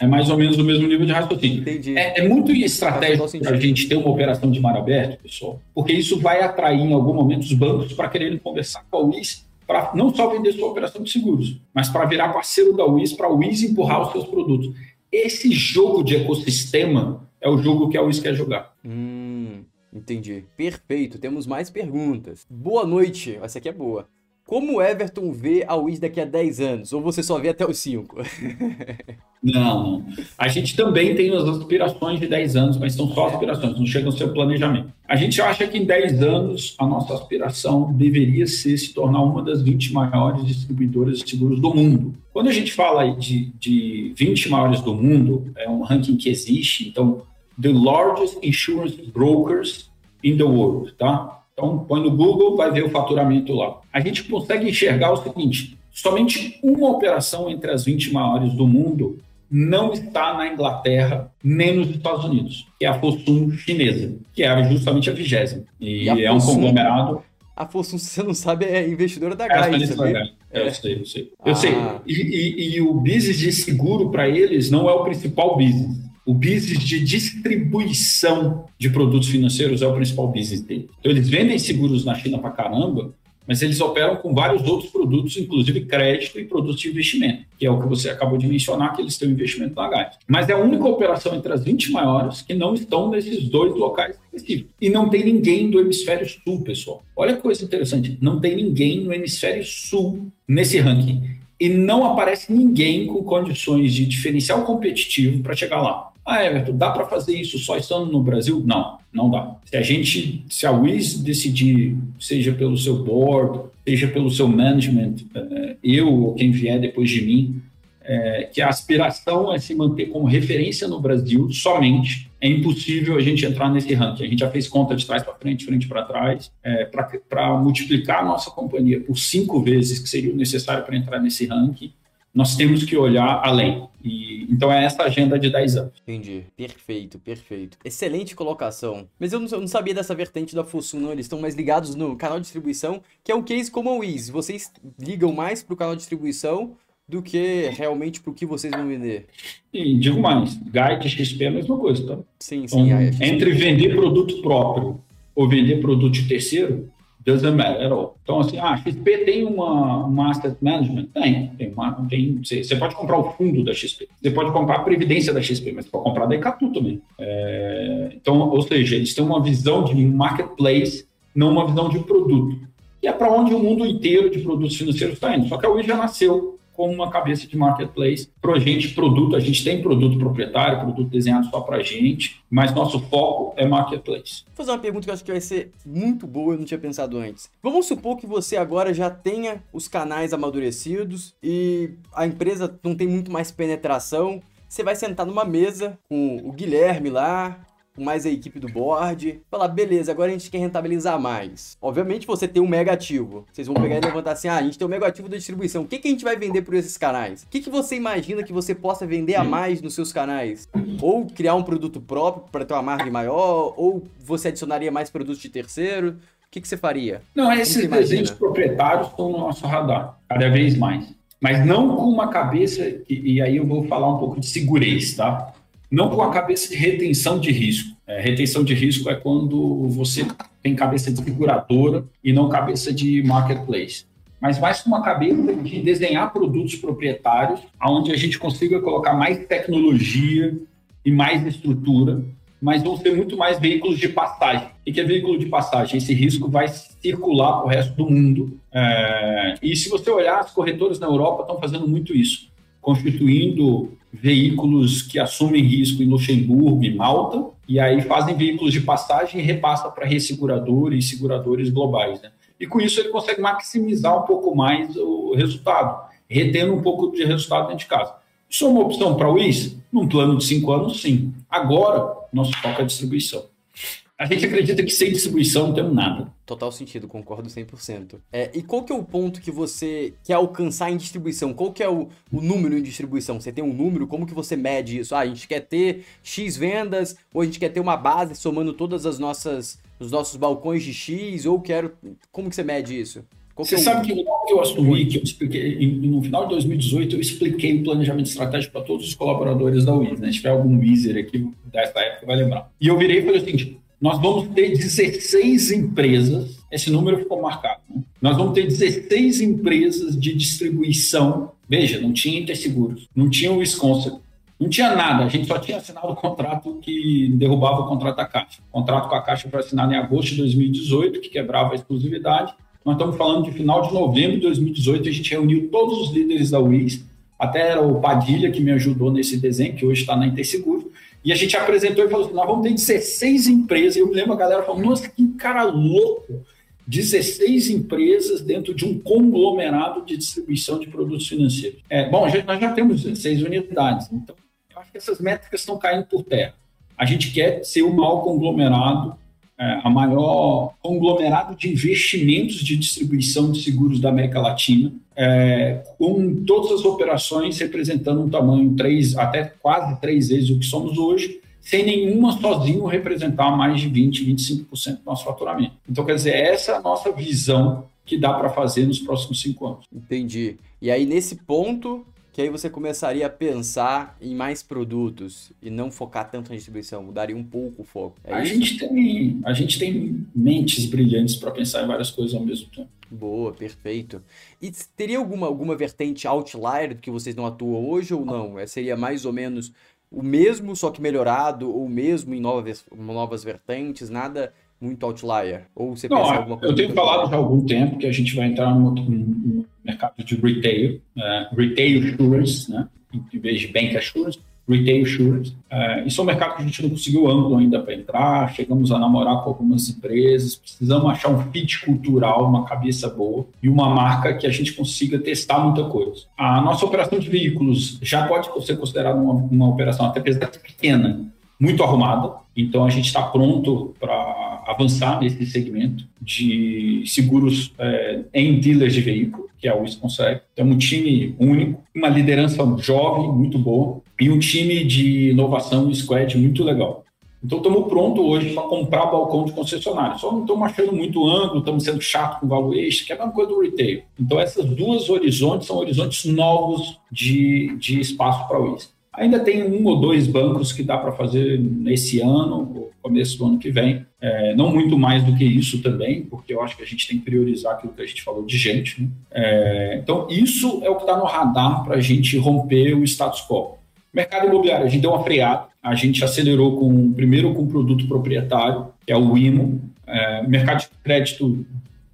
[SPEAKER 2] É mais ou menos o mesmo nível de raciocínio. Entendi. É, é muito estratégico para a gente ter uma operação de mar aberto, pessoal, porque isso vai atrair em algum momento os bancos para quererem conversar com a WIS para não só vender sua operação de seguros, mas para virar parceiro da WIS, para a WIS empurrar os seus produtos. Esse jogo de ecossistema é o jogo que a WIS quer jogar.
[SPEAKER 1] Hum, entendi. Perfeito. Temos mais perguntas. Boa noite. Essa aqui é boa. Como o Everton vê a Wiz daqui a 10 anos? Ou você só vê até os 5? <laughs>
[SPEAKER 2] não, a gente também tem as aspirações de 10 anos, mas são só aspirações, não chegam a ser planejamento. A gente acha que em 10 anos a nossa aspiração deveria ser se tornar uma das 20 maiores distribuidoras de seguros do mundo. Quando a gente fala de, de 20 maiores do mundo, é um ranking que existe, então, the largest insurance brokers in the world, tá? Então, põe no Google, vai ver o faturamento lá. A gente consegue enxergar o seguinte: somente uma operação entre as 20 maiores do mundo não está na Inglaterra nem nos Estados Unidos, que é a Fosun chinesa, que é justamente a vigésima. E, e a é Fosun, um conglomerado.
[SPEAKER 1] A Fosun, se <laughs> você não sabe, é investidora da Gás.
[SPEAKER 2] É, é, eu sei, eu sei. Eu ah. sei. E, e, e, o business de seguro para eles não é o principal business. O business de distribuição de produtos financeiros é o principal business dele. Então, eles vendem seguros na China para caramba, mas eles operam com vários outros produtos, inclusive crédito e produtos de investimento, que é o que você acabou de mencionar, que eles têm um investimento na GAT. Mas é a única operação entre as 20 maiores que não estão nesses dois locais específicos. E não tem ninguém do hemisfério sul, pessoal. Olha que coisa interessante, não tem ninguém no hemisfério sul nesse ranking. E não aparece ninguém com condições de diferencial competitivo para chegar lá. Ah, Everton, dá para fazer isso só estando no Brasil? Não, não dá. Se a gente, se a Wiz decidir, seja pelo seu board, seja pelo seu management, eh, eu ou quem vier depois de mim, é, que a aspiração é se manter como referência no Brasil somente, é impossível a gente entrar nesse ranking. A gente já fez conta de trás para frente, frente para trás, é, para multiplicar a nossa companhia por cinco vezes que seria necessário para entrar nesse ranking nós temos que olhar além. E, então é essa agenda de 10 anos.
[SPEAKER 1] Entendi. Perfeito, perfeito. Excelente colocação. Mas eu não, eu não sabia dessa vertente da Fosun, não. Eles estão mais ligados no canal de distribuição, que é um case como a Wiz. Vocês ligam mais para o canal de distribuição do que realmente para o que vocês vão vender.
[SPEAKER 2] E digo mais, Guide XP é a mesma coisa, tá?
[SPEAKER 1] Sim, sim.
[SPEAKER 2] Então, entre vender produto próprio ou vender produto de terceiro, doesn't matter at all. Então, assim, ah, XP tem uma, uma asset management? Tem. Tem, uma, tem você, você, pode comprar o fundo da XP. Você pode comprar a previdência da XP, mas pode comprar da Icatu também. É, então, ou seja, eles têm uma visão de marketplace, não uma visão de produto. E é para onde o mundo inteiro de produtos financeiros está indo. Só que a Wii já nasceu como uma cabeça de marketplace para a gente produto. A gente tem produto proprietário, produto desenhado só para gente, mas nosso foco é marketplace.
[SPEAKER 1] Vou fazer uma pergunta que eu acho que vai ser muito boa, eu não tinha pensado antes. Vamos supor que você agora já tenha os canais amadurecidos e a empresa não tem muito mais penetração. Você vai sentar numa mesa com o Guilherme lá, com mais a equipe do board, falar, beleza, agora a gente quer rentabilizar mais. Obviamente você tem um mega ativo. Vocês vão pegar e levantar assim, ah, a gente tem um mega ativo da distribuição. O que, que a gente vai vender por esses canais? O que, que você imagina que você possa vender a mais nos seus canais? Ou criar um produto próprio para ter uma margem maior, ou você adicionaria mais produtos de terceiro? O que, que você faria?
[SPEAKER 2] Não, esses desenhos proprietários estão no nosso radar, cada vez mais. Mas não com uma cabeça, e, e aí eu vou falar um pouco de segurança, tá? Não com a cabeça de retenção de risco. É, retenção de risco é quando você tem cabeça de seguradora e não cabeça de marketplace. Mas mais com uma cabeça de desenhar produtos proprietários, onde a gente consiga colocar mais tecnologia e mais estrutura, mas vão ser muito mais veículos de passagem. O que é veículo de passagem? Esse risco vai circular para o resto do mundo. É... E se você olhar, as corretoras na Europa estão fazendo muito isso, constituindo veículos que assumem risco em Luxemburgo e Malta, e aí fazem veículos de passagem e repassa para resseguradores e seguradores globais. Né? E com isso ele consegue maximizar um pouco mais o resultado, retendo um pouco de resultado dentro de casa. Isso é uma opção para o WIS? Num plano de cinco anos, sim. Agora, nosso foco é a distribuição. A gente acredita que sem distribuição não temos nada.
[SPEAKER 1] Total sentido, concordo 100%. É, e qual que é o ponto que você quer alcançar em distribuição? Qual que é o, o número em distribuição? Você tem um número? Como que você mede isso? Ah, a gente quer ter X vendas, ou a gente quer ter uma base somando todas as nossas os nossos balcões de X, ou quero... Como que você mede isso?
[SPEAKER 2] Qual você que é sabe que logo que eu assumi, que eu expliquei, no final de 2018, eu expliquei o planejamento estratégico para todos os colaboradores da Wiz, né? Se tiver algum Wizer aqui dessa época, vai lembrar. E eu virei e falei o seguinte, nós vamos ter 16 empresas, esse número ficou marcado. Né? Nós vamos ter 16 empresas de distribuição. Veja, não tinha Interseguros, não tinha o Wisconsin, não tinha nada, a gente só tinha assinado o contrato que derrubava o contrato da Caixa. O contrato com a Caixa foi assinado em agosto de 2018, que quebrava a exclusividade. Nós estamos falando de final de novembro de 2018, a gente reuniu todos os líderes da UIS, até o Padilha que me ajudou nesse desenho, que hoje está na Interseguro. E a gente apresentou e falou assim: nós vamos ter 16 empresas. Eu me lembro a galera falando: nossa, que cara louco! 16 empresas dentro de um conglomerado de distribuição de produtos financeiros. É, bom, gente, nós já temos 16 unidades, então eu acho que essas métricas estão caindo por terra. A gente quer ser o maior conglomerado é, a maior conglomerado de investimentos de distribuição de seguros da América Latina, é, com todas as operações representando um tamanho três, até quase três vezes o que somos hoje, sem nenhuma sozinho representar mais de 20, 25% do nosso faturamento. Então, quer dizer, essa é a nossa visão que dá para fazer nos próximos cinco anos.
[SPEAKER 1] Entendi. E aí, nesse ponto, que aí você começaria a pensar em mais produtos e não focar tanto na distribuição, mudaria um pouco o foco.
[SPEAKER 2] É a, gente tem, a gente tem mentes brilhantes para pensar em várias coisas ao mesmo tempo.
[SPEAKER 1] Boa, perfeito. E teria alguma, alguma vertente outlier do que vocês não atuam hoje ou não? É, seria mais ou menos o mesmo, só que melhorado, ou mesmo em novas, novas vertentes, nada muito outlier? Ou você
[SPEAKER 2] não, pensa alguma coisa? Eu tenho falado já há algum tempo que a gente vai entrar no, no mercado de retail, uh, retail insurance, né? em vez de bank assurance, retail insurance. Uh, isso é um mercado que a gente não conseguiu ângulo ainda para entrar, chegamos a namorar com algumas empresas, precisamos achar um fit cultural, uma cabeça boa e uma marca que a gente consiga testar muita coisa. A nossa operação de veículos já pode ser considerada uma, uma operação, até apesar de pequena, muito arrumada, então a gente está pronto para avançar nesse segmento de seguros é, em dealers de veículo, que é o isso consegue. Temos um time único, uma liderança jovem, muito boa, e um time de inovação squad muito legal. Então estamos prontos hoje para comprar balcão de concessionário. Só não estamos achando muito ângulo, estamos sendo chato com valuation, que é a mesma coisa do retail. Então essas duas horizontes são horizontes novos de, de espaço para o WIS. Ainda tem um ou dois bancos que dá para fazer nesse ano, começo do ano que vem. É, não muito mais do que isso também, porque eu acho que a gente tem que priorizar aquilo que a gente falou de gente. Né? É, então, isso é o que está no radar para a gente romper o status quo. Mercado imobiliário, a gente deu uma freada, a gente acelerou com primeiro com o produto proprietário, que é o IMO. É, mercado de crédito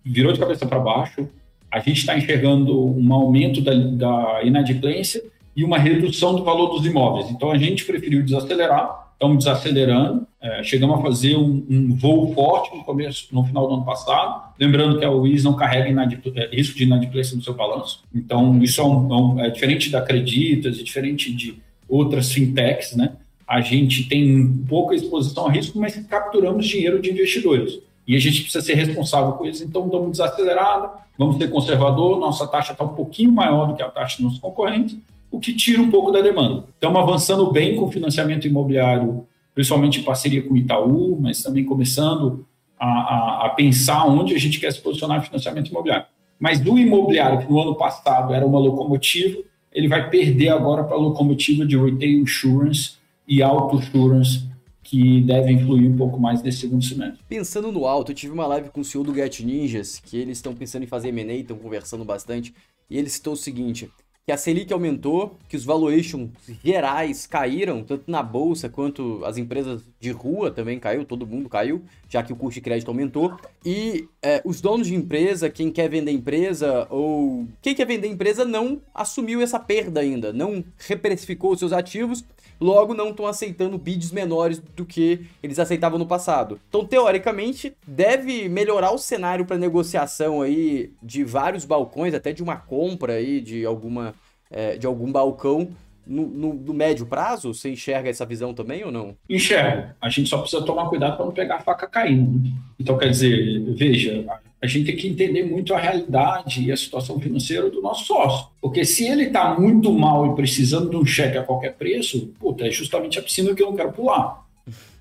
[SPEAKER 2] virou de cabeça para baixo. A gente está enxergando um aumento da, da inadimplência e uma redução do valor dos imóveis. Então a gente preferiu desacelerar, estamos desacelerando, é, chegamos a fazer um, um, voo forte no começo, no final do ano passado, lembrando que a UIS não carrega é, risco de inadimplência no seu balanço. Então isso é, um, é, é diferente da Acreditas e diferente de outras fintechs, né? A gente tem pouca exposição a risco, mas capturamos dinheiro de investidores. E a gente precisa ser responsável com isso, então estamos desacelerados, vamos ser conservador, nossa taxa está um pouquinho maior do que a taxa dos nossos concorrentes, o que tira um pouco da demanda. Estamos avançando bem com financiamento imobiliário, principalmente em parceria com o Itaú, mas também começando a, a, a pensar onde a gente quer se posicionar no financiamento imobiliário. Mas do imobiliário, que no ano passado era uma locomotiva, ele vai perder agora para a locomotiva de retail insurance e auto insurance, que devem influir um pouco mais nesse segundo semestre.
[SPEAKER 1] Pensando no alto, eu tive uma live com o CEO do Get Ninjas, que eles estão pensando em fazer M&A, estão conversando bastante, e ele citou o seguinte, que a Selic aumentou, que os valuations gerais caíram, tanto na bolsa quanto as empresas de rua também caiu, todo mundo caiu, já que o custo de crédito aumentou. E é, os donos de empresa, quem quer vender empresa ou quem quer vender empresa não assumiu essa perda ainda, não reprecificou os seus ativos logo não estão aceitando bids menores do que eles aceitavam no passado. Então, teoricamente, deve melhorar o cenário para negociação aí de vários balcões, até de uma compra aí de alguma é, de algum balcão no, no, no, médio prazo? Você enxerga essa visão também ou não?
[SPEAKER 2] Enxerga. A gente só precisa tomar cuidado para não pegar a faca caindo. Então, quer dizer, veja, a gente tem que entender muito a realidade e a situação financeira do nosso sócio. Porque se ele está muito mal e precisando de um cheque a qualquer preço, puta, é justamente a piscina que eu não quero pular.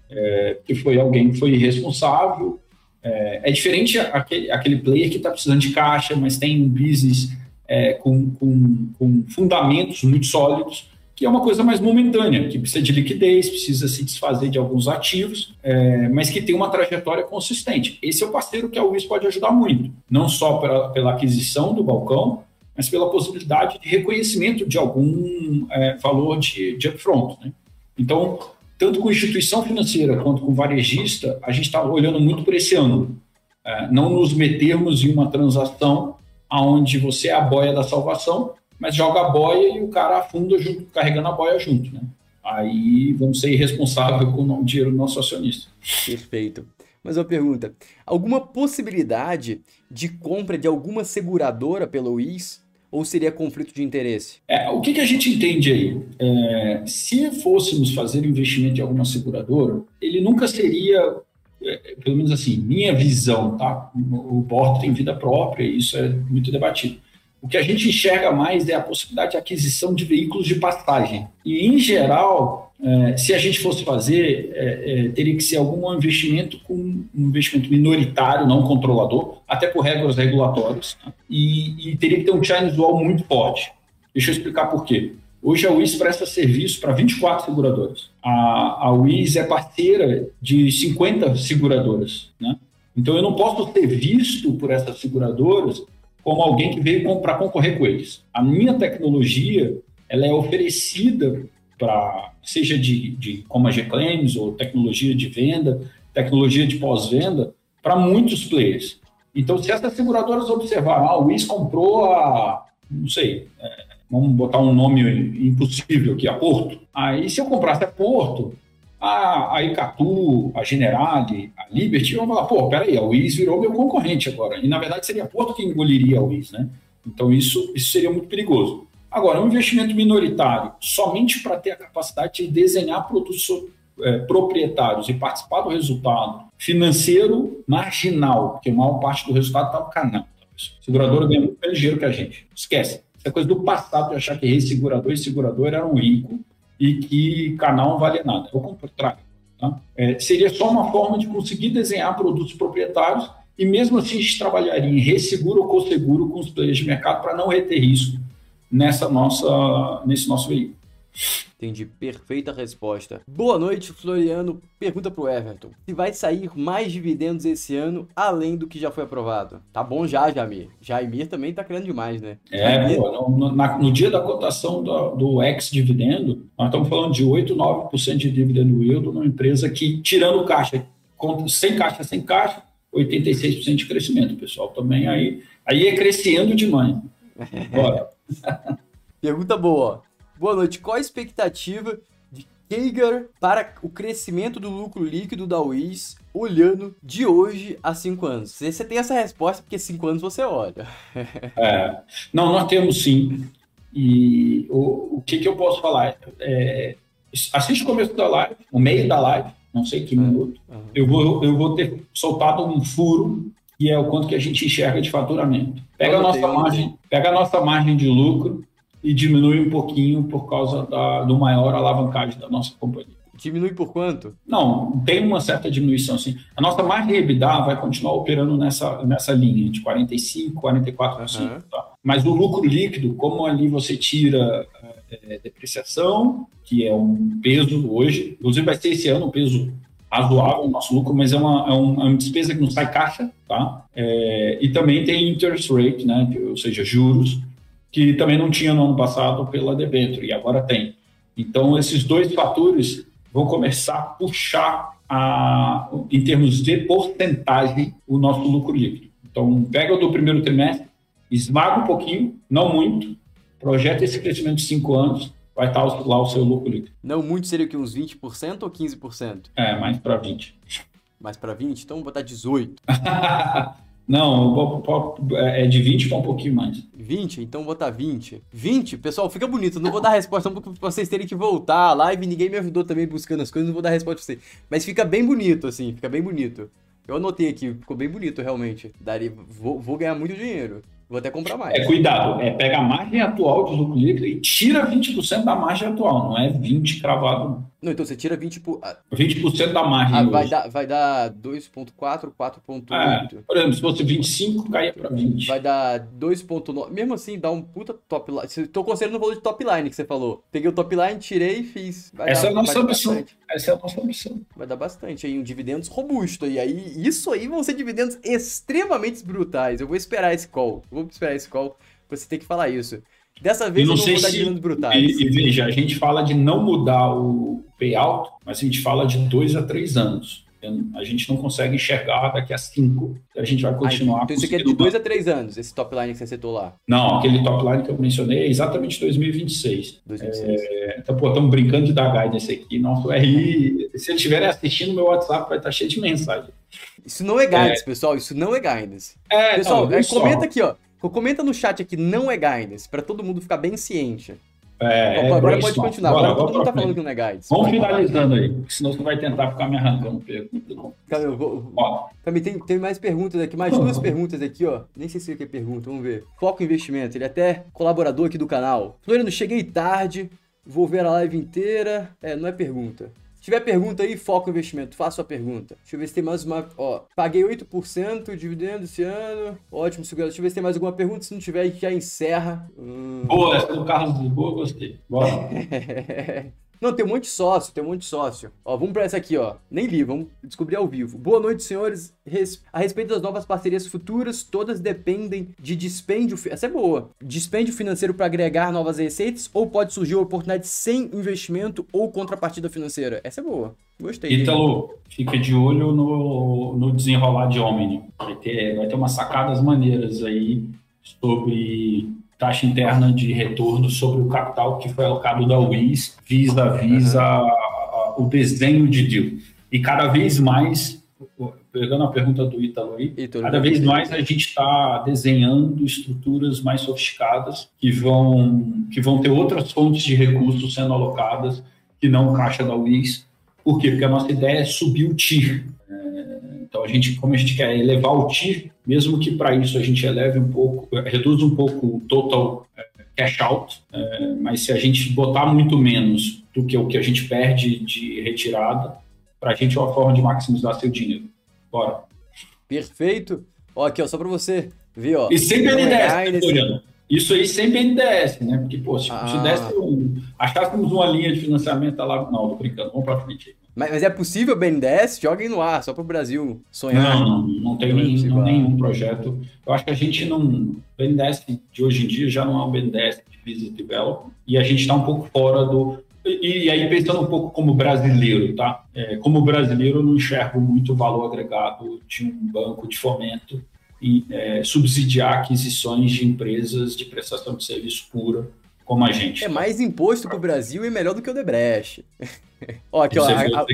[SPEAKER 2] É, que foi alguém que foi irresponsável. É, é diferente aquele, aquele player que está precisando de caixa, mas tem um business é, com, com, com fundamentos muito sólidos que é uma coisa mais momentânea, que precisa de liquidez, precisa se desfazer de alguns ativos, é, mas que tem uma trajetória consistente. Esse é o parceiro que a UIS pode ajudar muito, não só pela, pela aquisição do balcão, mas pela possibilidade de reconhecimento de algum é, valor de, de upfront. Né? Então, tanto com instituição financeira quanto com varejista, a gente está olhando muito por esse ângulo. É, não nos metermos em uma transação onde você é a boia da salvação, mas joga a boia e o cara afunda junto, carregando a boia junto, né? Aí vamos ser irresponsáveis com o dinheiro do nosso acionista.
[SPEAKER 1] Perfeito. Mas uma pergunta: alguma possibilidade de compra de alguma seguradora pela WIS? Ou seria conflito de interesse?
[SPEAKER 2] É, o que, que a gente entende aí? É, se fôssemos fazer investimento em alguma seguradora, ele nunca seria, é, pelo menos assim, minha visão, tá? O board tem vida própria, isso é muito debatido o que a gente enxerga mais é a possibilidade de aquisição de veículos de passagem. E, em geral, é, se a gente fosse fazer, é, é, teria que ser algum investimento com um investimento minoritário, não controlador, até por regras regulatórias, né? e, teria que ter um Chinese Wall muito forte. Deixa eu explicar por quê. Hoje a WIS presta serviço para 24 seguradoras. A, a é parceira de 50 seguradoras. Né? Então eu não posso ser visto por essas seguradoras como alguém que veio para concorrer com eles. A minha tecnologia ela é oferecida para, seja de, de como a G-Claims ou tecnologia de venda, tecnologia de pós-venda, para muitos players. Então, se essas seguradoras observaram, ah, o WIS comprou a, não sei, é, vamos botar um nome impossível aqui, a Porto. Aí, se eu comprasse a Porto, a, a Icatu, a Generali, a Liberty, vão falar, pô, peraí, a WIS virou meu concorrente agora. E, na verdade, seria a Porto que engoliria a WIS, né? Então, isso, isso seria muito perigoso. Agora, um investimento minoritário, somente para ter a capacidade de desenhar produtos é, proprietários e participar do resultado financeiro marginal, porque a maior parte do resultado está no canal. A seguradora ganha muito menos dinheiro que a gente. Esquece. Isso é coisa do passado de achar que rei segurador e segurador eram ricos e que canal não vale nada. É o contrário. Tá? É, seria só uma forma de conseguir desenhar produtos proprietários e mesmo assim a gente trabalharia em resseguro ou co-seguro com os players de mercado para não reter risco nessa nossa, nesse nosso veículo.
[SPEAKER 1] Entendi, perfeita resposta. Boa noite, Floriano. Pergunta pro Everton: se vai sair mais dividendos esse ano, além do que já foi aprovado? Tá bom já, Jamir. Jaimir também tá querendo demais, né?
[SPEAKER 2] É,
[SPEAKER 1] Jaimir...
[SPEAKER 2] pô, no, na, no, dia da cotação do, do ex-dividendo, nós estamos falando de 8, 9% de dividendo yield numa empresa que, tirando caixa, sem caixa, sem caixa, 86% de crescimento, pessoal. Também aí, aí é crescendo demais. <laughs> Bora.
[SPEAKER 1] Pergunta boa. Boa noite. Qual a expectativa de Kager para o crescimento do lucro líquido da WIS olhando de hoje a cinco anos? Você tem essa resposta porque cinco anos você olha.
[SPEAKER 2] é, não, nós temos sim. E o, o que, que eu posso falar? É, assiste o começo da live, o meio da live, não sei que minuto. Uhum. Eu, vou, eu vou ter soltado um furo que é o quanto que a gente enxerga de faturamento. Pega a nossa margem, pega a nossa margem de lucro e diminui um pouquinho por causa da, do maior alavancagem da nossa companhia.
[SPEAKER 1] Diminui por quanto?
[SPEAKER 2] Não, tem uma certa diminuição, sim. A nossa margem EBITDA vai continuar operando nessa, nessa linha de 45%, 44%. Uhum. Tá? Mas o lucro líquido, como ali você tira é, depreciação, que é um peso hoje, inclusive vai ser esse ano um peso razoável o nosso lucro, mas é uma, é uma despesa que não sai caixa, tá? É, e também tem interest rate, né? Ou seja, juros, que também não tinha no ano passado pela debênture, e agora tem. Então, esses dois fatores vão começar a puxar, a, em termos de porcentagem, o nosso lucro líquido. Então, pega o do primeiro trimestre, esmaga um pouquinho, não muito, projeta esse crescimento de cinco anos, vai estar lá o seu lucro líquido.
[SPEAKER 1] Não muito seria o que, uns 20% ou 15%?
[SPEAKER 2] É, mais para 20%.
[SPEAKER 1] Mais para 20%? Então, vou botar 18%. <laughs>
[SPEAKER 2] Não, é de 20 para um pouquinho mais.
[SPEAKER 1] 20? Então vou botar 20. 20? Pessoal, fica bonito. Não vou dar resposta para vocês terem que voltar. A live, ninguém me ajudou também buscando as coisas, não vou dar resposta pra vocês. Mas fica bem bonito, assim, fica bem bonito. Eu anotei aqui, ficou bem bonito realmente. Daria, vou, vou ganhar muito dinheiro. Vou até comprar mais.
[SPEAKER 2] É, cuidado, é pega a margem atual de lucro líquido e tira 20% da margem atual, não é 20 cravado.
[SPEAKER 1] Não, então você tira 20 por...
[SPEAKER 2] 20% da margem. Ah,
[SPEAKER 1] vai, dar, vai dar 2,4, 4,8. É,
[SPEAKER 2] por exemplo, se fosse 25, caía para 20.
[SPEAKER 1] Vai dar 2,9. Mesmo assim, dá um puta top line. Estou considerando o valor de top line que você falou. Peguei o top line, tirei e fiz.
[SPEAKER 2] Vai Essa dar, é a nossa opção. Essa é a nossa opção.
[SPEAKER 1] Vai dar bastante aí, um dividendos robusto. E aí, isso aí vão ser dividendos extremamente brutais. Eu vou esperar esse call. Eu vou esperar esse call você ter que falar isso. Dessa vez
[SPEAKER 2] não
[SPEAKER 1] eu não
[SPEAKER 2] vou dar se... brutais. E, e, veja, a gente fala de não mudar o payout, mas a gente fala de dois a três anos. A gente não consegue enxergar daqui a cinco. A gente vai continuar.
[SPEAKER 1] Então isso aqui é de dois a três anos, esse top line que você setou lá?
[SPEAKER 2] Não, aquele top line que eu mencionei é exatamente 2026. 2026. É, então, pô, estamos brincando de dar guide aqui. Nosso RI, se eles estiverem assistindo, meu WhatsApp vai estar cheio de mensagem.
[SPEAKER 1] Isso não é guidance, é. pessoal. Isso não é guidance. É, pessoal, não, é, comenta aqui, ó. Comenta no chat aqui, não é guidance, para todo mundo ficar bem ciente.
[SPEAKER 2] É,
[SPEAKER 1] Bom, agora pode continuar. Bora, agora todo mundo tá falando que não é guidance.
[SPEAKER 2] Vamos finalizando aí, senão você vai tentar ficar me arrancando pergunta. Não.
[SPEAKER 1] Calma, eu vou. Tem, tem mais perguntas aqui, mais duas perguntas aqui, ó. Nem sei se é pergunta, vamos ver. Foco investimento, ele é até colaborador aqui do canal. Floriano, cheguei tarde, vou ver a live inteira. É, não é pergunta. Se tiver pergunta aí, foco investimento. Faça sua pergunta. Deixa eu ver se tem mais uma. Ó, paguei 8% dividendo esse ano. Ótimo, segurança. Deixa eu ver se tem mais alguma pergunta. Se não tiver, a gente já encerra.
[SPEAKER 2] Hum... Boa, essa do Carlos Lisboa, gostei. Bora. <laughs>
[SPEAKER 1] Não, tem um monte de sócio, tem um monte de sócio. Ó, vamos para essa aqui, ó. Nem li, vamos descobrir ao vivo. Boa noite, senhores. A respeito das novas parcerias futuras, todas dependem de dispêndio. Essa é boa. Dispêndio financeiro para agregar novas receitas ou pode surgir uma oportunidade sem investimento ou contrapartida financeira? Essa é boa. Gostei.
[SPEAKER 2] Ítalo, fica de olho no, no desenrolar de Omni. Vai ter, vai ter umas sacadas maneiras aí sobre taxa interna de retorno sobre o capital que foi alocado da UIS vis-a-vis o desenho de deal. E cada vez mais, pegando a pergunta do Ítalo aí, cada vez mais a gente está desenhando estruturas mais sofisticadas que vão, que vão ter outras fontes de recursos sendo alocadas que não caixa da UIS. Por quê? Porque a nossa ideia é subir o TIR. É, então, a gente, como a gente quer elevar o TIR, mesmo que para isso a gente eleve um pouco, reduz um pouco o total é, cash out, é, mas se a gente botar muito menos do que o que a gente perde de retirada, para a gente é uma forma de maximizar seu dinheiro. Bora.
[SPEAKER 1] Perfeito. Ó, aqui, ó, só para você ver, ó.
[SPEAKER 2] E sem BNDES, nesse... Isso aí sem BNDES, né? Porque, pô, se, ah. se desse um, achássemos uma linha de financiamento lá. Não, tô brincando, vamos para frente aí.
[SPEAKER 1] Mas, mas, é possível BNDES? Joguem no ar, só para o Brasil sonhar.
[SPEAKER 2] Não, não, não tem nem, não nenhum projeto. Eu acho que a gente não. BNDES de hoje em dia já não é um BNDES de Business Development e a gente está um pouco fora do. E, e, aí, pensando um pouco como brasileiro, tá? É, como brasileiro, eu não enxergo muito valor agregado de um banco de fomento e é, subsidiar aquisições de empresas de prestação de serviço pura como a gente.
[SPEAKER 1] É mais imposto para o Brasil e melhor do que o Debrecht. <laughs> ó, aqui, ó, a, a,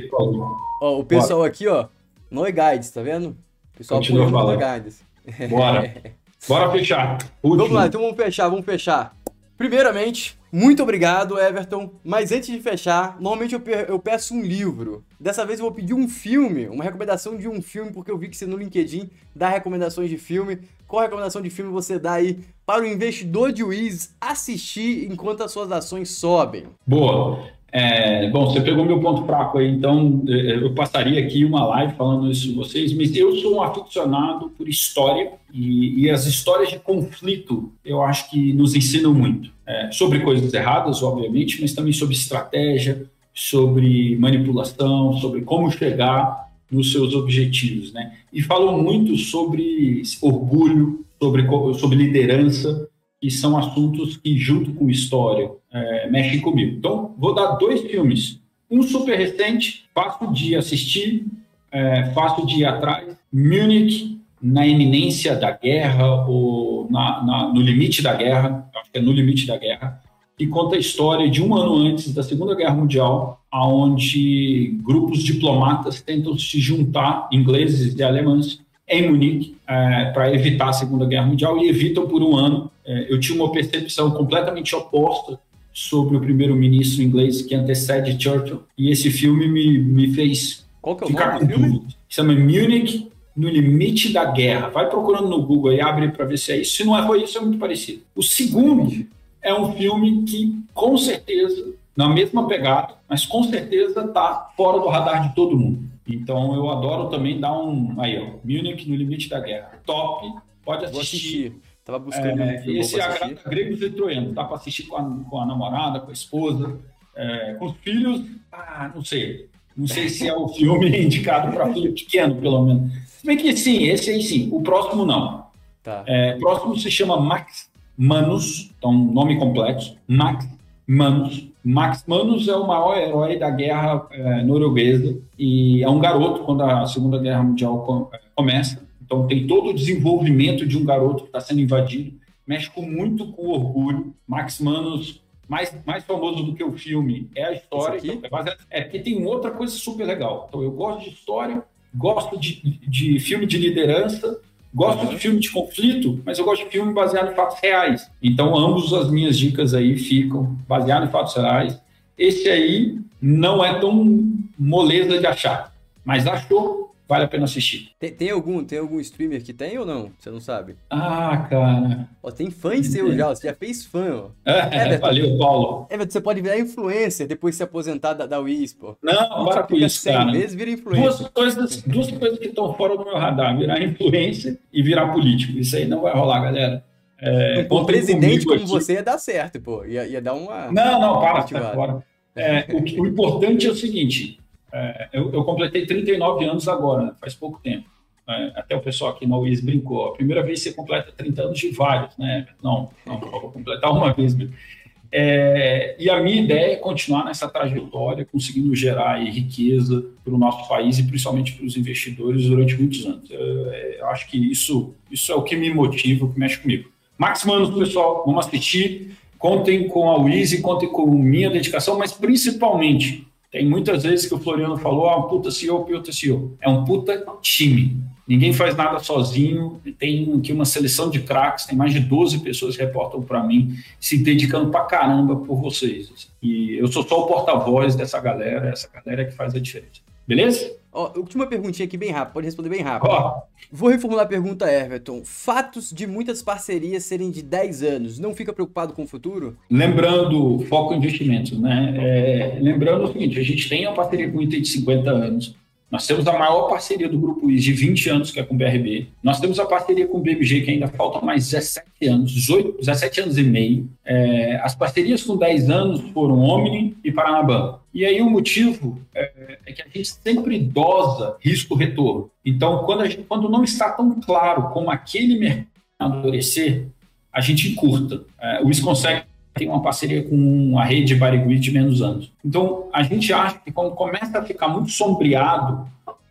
[SPEAKER 1] ó, o pessoal Bora. aqui, ó, Noi Guides, tá vendo? O pessoal
[SPEAKER 2] Continua falando. Guides. Bora. <laughs> Bora fechar.
[SPEAKER 1] Último. Vamos lá, então vamos fechar, vamos fechar. Primeiramente, muito obrigado, Everton. Mas antes de fechar, normalmente eu, eu peço um livro. Dessa vez eu vou pedir um filme, uma recomendação de um filme, porque eu vi que você no LinkedIn dá recomendações de filme. Qual recomendação de filme você dá aí para o investidor de Wiz assistir enquanto as suas ações sobem?
[SPEAKER 2] Boa. É, bom, você pegou meu ponto fraco aí, então é, eu passaria aqui uma live falando isso com vocês, mas eu sou um aficionado por história e, e as histórias de conflito eu acho que nos ensinam muito. É, sobre coisas erradas, obviamente, mas também sobre estratégia, sobre manipulação, sobre como chegar nos seus objetivos, né? E falam muito sobre orgulho, sobre, sobre liderança, que são assuntos que, junto com história, é, mexem comigo. Então, vou dar dois filmes. Um super recente, fácil de assistir, é, fácil de ir atrás. Munich, na iminência da guerra, ou na, na, no limite da guerra, acho que é no limite da guerra, que conta a história de um ano antes da Segunda Guerra Mundial, onde grupos diplomatas tentam se juntar, ingleses e alemães, em Munique, é, para evitar a Segunda Guerra Mundial e evitam por um ano. É, eu tinha uma percepção completamente oposta sobre o primeiro-ministro inglês que antecede Churchill, e esse filme me, me fez
[SPEAKER 1] é o ficar com dúvida.
[SPEAKER 2] Chama Munich no limite da guerra. Vai procurando no Google e abre para ver se é isso. Se não é foi isso, é muito parecido. O segundo é um filme que, com certeza, na mesma pegada, mas com certeza está fora do radar de todo mundo. Então eu adoro também dar um. Aí, ó, Munich no limite da guerra. Top, pode assistir.
[SPEAKER 1] Tava buscando
[SPEAKER 2] é, um Esse agrada gregos e troianos. Dá para assistir com a, com a namorada, com a esposa, é, com os filhos. Ah, não sei. Não sei se é o filme <laughs> indicado para filho pequeno, pelo menos. Bem que sim, esse aí sim. O próximo não.
[SPEAKER 1] Tá.
[SPEAKER 2] É, o próximo se chama Max Manus, então nome complexo. Max Manus. Max Manus é o maior herói da guerra é, norueguesa e é um garoto quando a Segunda Guerra Mundial é, começa. Então tem todo o desenvolvimento de um garoto que está sendo invadido, mexe com muito com orgulho. Max Manus, mais, mais famoso do que o filme, é a história. Então, é, baseado, é porque tem outra coisa super legal. Então eu gosto de história, gosto de, de filme de liderança Gosto uhum. de filme de conflito, mas eu gosto de filme baseado em fatos reais. Então, ambos as minhas dicas aí ficam baseado em fatos reais. Esse aí não é tão moleza de achar, mas achou, vale a pena assistir.
[SPEAKER 1] Tem, tem, algum, tem algum streamer que tem ou não? Você não sabe?
[SPEAKER 2] Ah, cara.
[SPEAKER 1] Ó, tem fã seu já, você já fez fã, ó.
[SPEAKER 2] É, Everton, valeu, Paulo.
[SPEAKER 1] Everton, você pode virar influencer depois de se aposentar da, da Wiz, pô.
[SPEAKER 2] Não, para com isso, cara.
[SPEAKER 1] Vezes, vira influencer.
[SPEAKER 2] Duas coisas, duas coisas que estão fora do meu radar, virar influencer e virar político. Isso aí não vai rolar, galera.
[SPEAKER 1] É, um presidente como aqui. você ia dar certo, pô. Ia, ia dar uma.
[SPEAKER 2] Não, não, para, para fora. É, o, o, importante é o seguinte: é, eu, eu, completei 39 anos agora, né, faz pouco tempo. É, até o pessoal aqui na UIS brincou. A primeira vez você completa 30 anos de vários, né? Não, não, vou completar uma vez. É, e a minha ideia é continuar nessa trajetória, conseguindo gerar riqueza para o nosso país e principalmente para os investidores durante muitos anos. Eu, é, eu, acho que isso, isso é o que me motiva, o que mexe comigo. Max Manos, pessoal, vamos assistir. Contem com a Wiz, contem com minha dedicação, mas principalmente, tem muitas vezes que o Floriano falou, ah, um puta CEO, puta CEO. É um puta time. Ninguém faz nada sozinho, tem aqui uma seleção de craques, tem mais de 12 pessoas que reportam para mim, se dedicando para caramba por vocês. E eu sou só o porta-voz dessa galera, essa galera que faz a diferença. Beleza?
[SPEAKER 1] Ó, última perguntinha aqui bem rápido, pode responder bem rápido. Ó. Vou reformular a pergunta, Everton. Fatos de muitas parcerias serem de 10 anos, não fica preocupado com o futuro?
[SPEAKER 2] Lembrando, foco em investimentos, né? É, lembrando o seguinte, a gente tem uma parceria com o Inter de 50 anos, nós temos a maior parceria do Grupo IS de 20 anos, que é com o BRB. Nós temos a parceria com o BMG, que ainda faltam mais 17 anos, 18, 17 anos e meio. É, as parcerias com 10 anos foram Omni e Paranabanco. E aí o motivo é, é que a gente sempre dosa risco-retorno. Então, quando, gente, quando não está tão claro como aquele mercado amadurecer, a gente encurta. É, o IS consegue tem uma parceria com a rede Barigui de menos anos. Então, a gente acha que quando começa a ficar muito sombreado,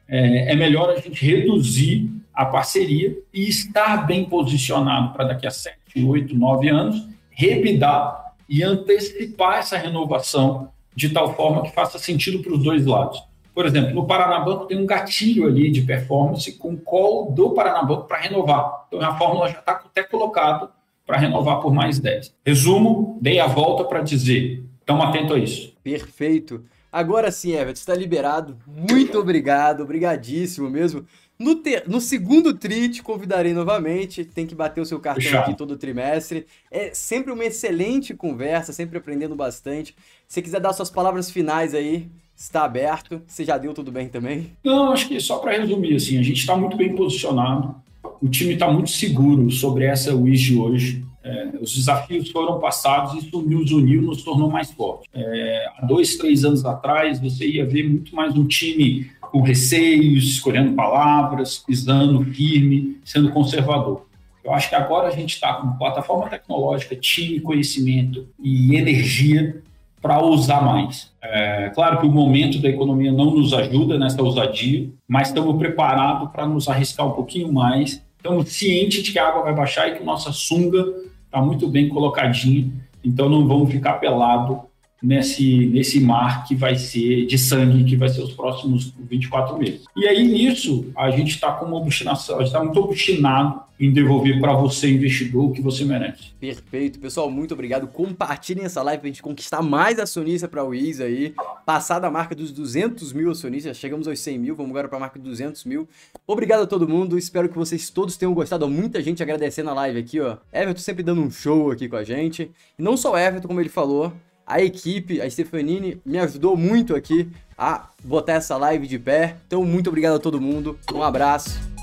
[SPEAKER 2] é, é melhor a gente reduzir a parceria e estar bem posicionado para daqui a 7, 8, 9 anos, rebidar e antecipar essa renovação de tal forma que faça sentido para os dois lados. Por exemplo, no Paranabanco tem um gatilho ali de performance com o call do Paranabanco para renovar. Então a fórmula já está até colocado para renovar por mais 10. Resumo, dei a volta para dizer, estamos atentos a isso.
[SPEAKER 1] Perfeito. Agora sim, Everton, está liberado. Muito obrigado, obrigadíssimo mesmo. No, ter... no segundo tri, te convidarei novamente. Tem que bater o seu cartão Fechado. aqui todo trimestre. É sempre uma excelente conversa, sempre aprendendo bastante. Se quiser dar suas palavras finais aí, está aberto. Você já deu tudo bem também?
[SPEAKER 2] Não, acho que só para resumir, assim, a gente está muito bem posicionado o time está muito seguro sobre essa Wiz de hoje. É, os desafios foram passados e isso nos uniu, nos tornou mais forte. É, há dois, três anos atrás, você ia ver muito mais um time com receios, escolhendo palavras, pisando firme, sendo conservador. Eu acho que agora a gente está com plataforma tecnológica, time, conhecimento e energia para usar mais. É, claro que o momento da economia não nos ajuda nessa ousadia, mas estamos preparados para nos arriscar um pouquinho mais Estamos cientes de que a água vai baixar e que nossa sunga está muito bem colocadinha, então não vamos ficar pelado nesse, nesse mar que vai ser de sangue, que vai ser os próximos 24 meses. E aí, nisso, a gente está com uma obstinação, a gente está muito obstinado em devolver para você, investidor, o que você merece.
[SPEAKER 1] Perfeito. Pessoal, muito obrigado. Compartilhem essa live para a gente conquistar mais acionista para o Wiz aí. Passar da marca dos 200 mil acionistas, chegamos aos 100 mil, vamos agora para a marca de 200 mil. Obrigado a todo mundo, espero que vocês todos tenham gostado. Muita gente agradecendo a live aqui, ó. Everton sempre dando um show aqui com a gente. E não só o Everton, como ele falou, a equipe, a Stefanini, me ajudou muito aqui a botar essa live de pé. Então, muito obrigado a todo mundo. Um abraço.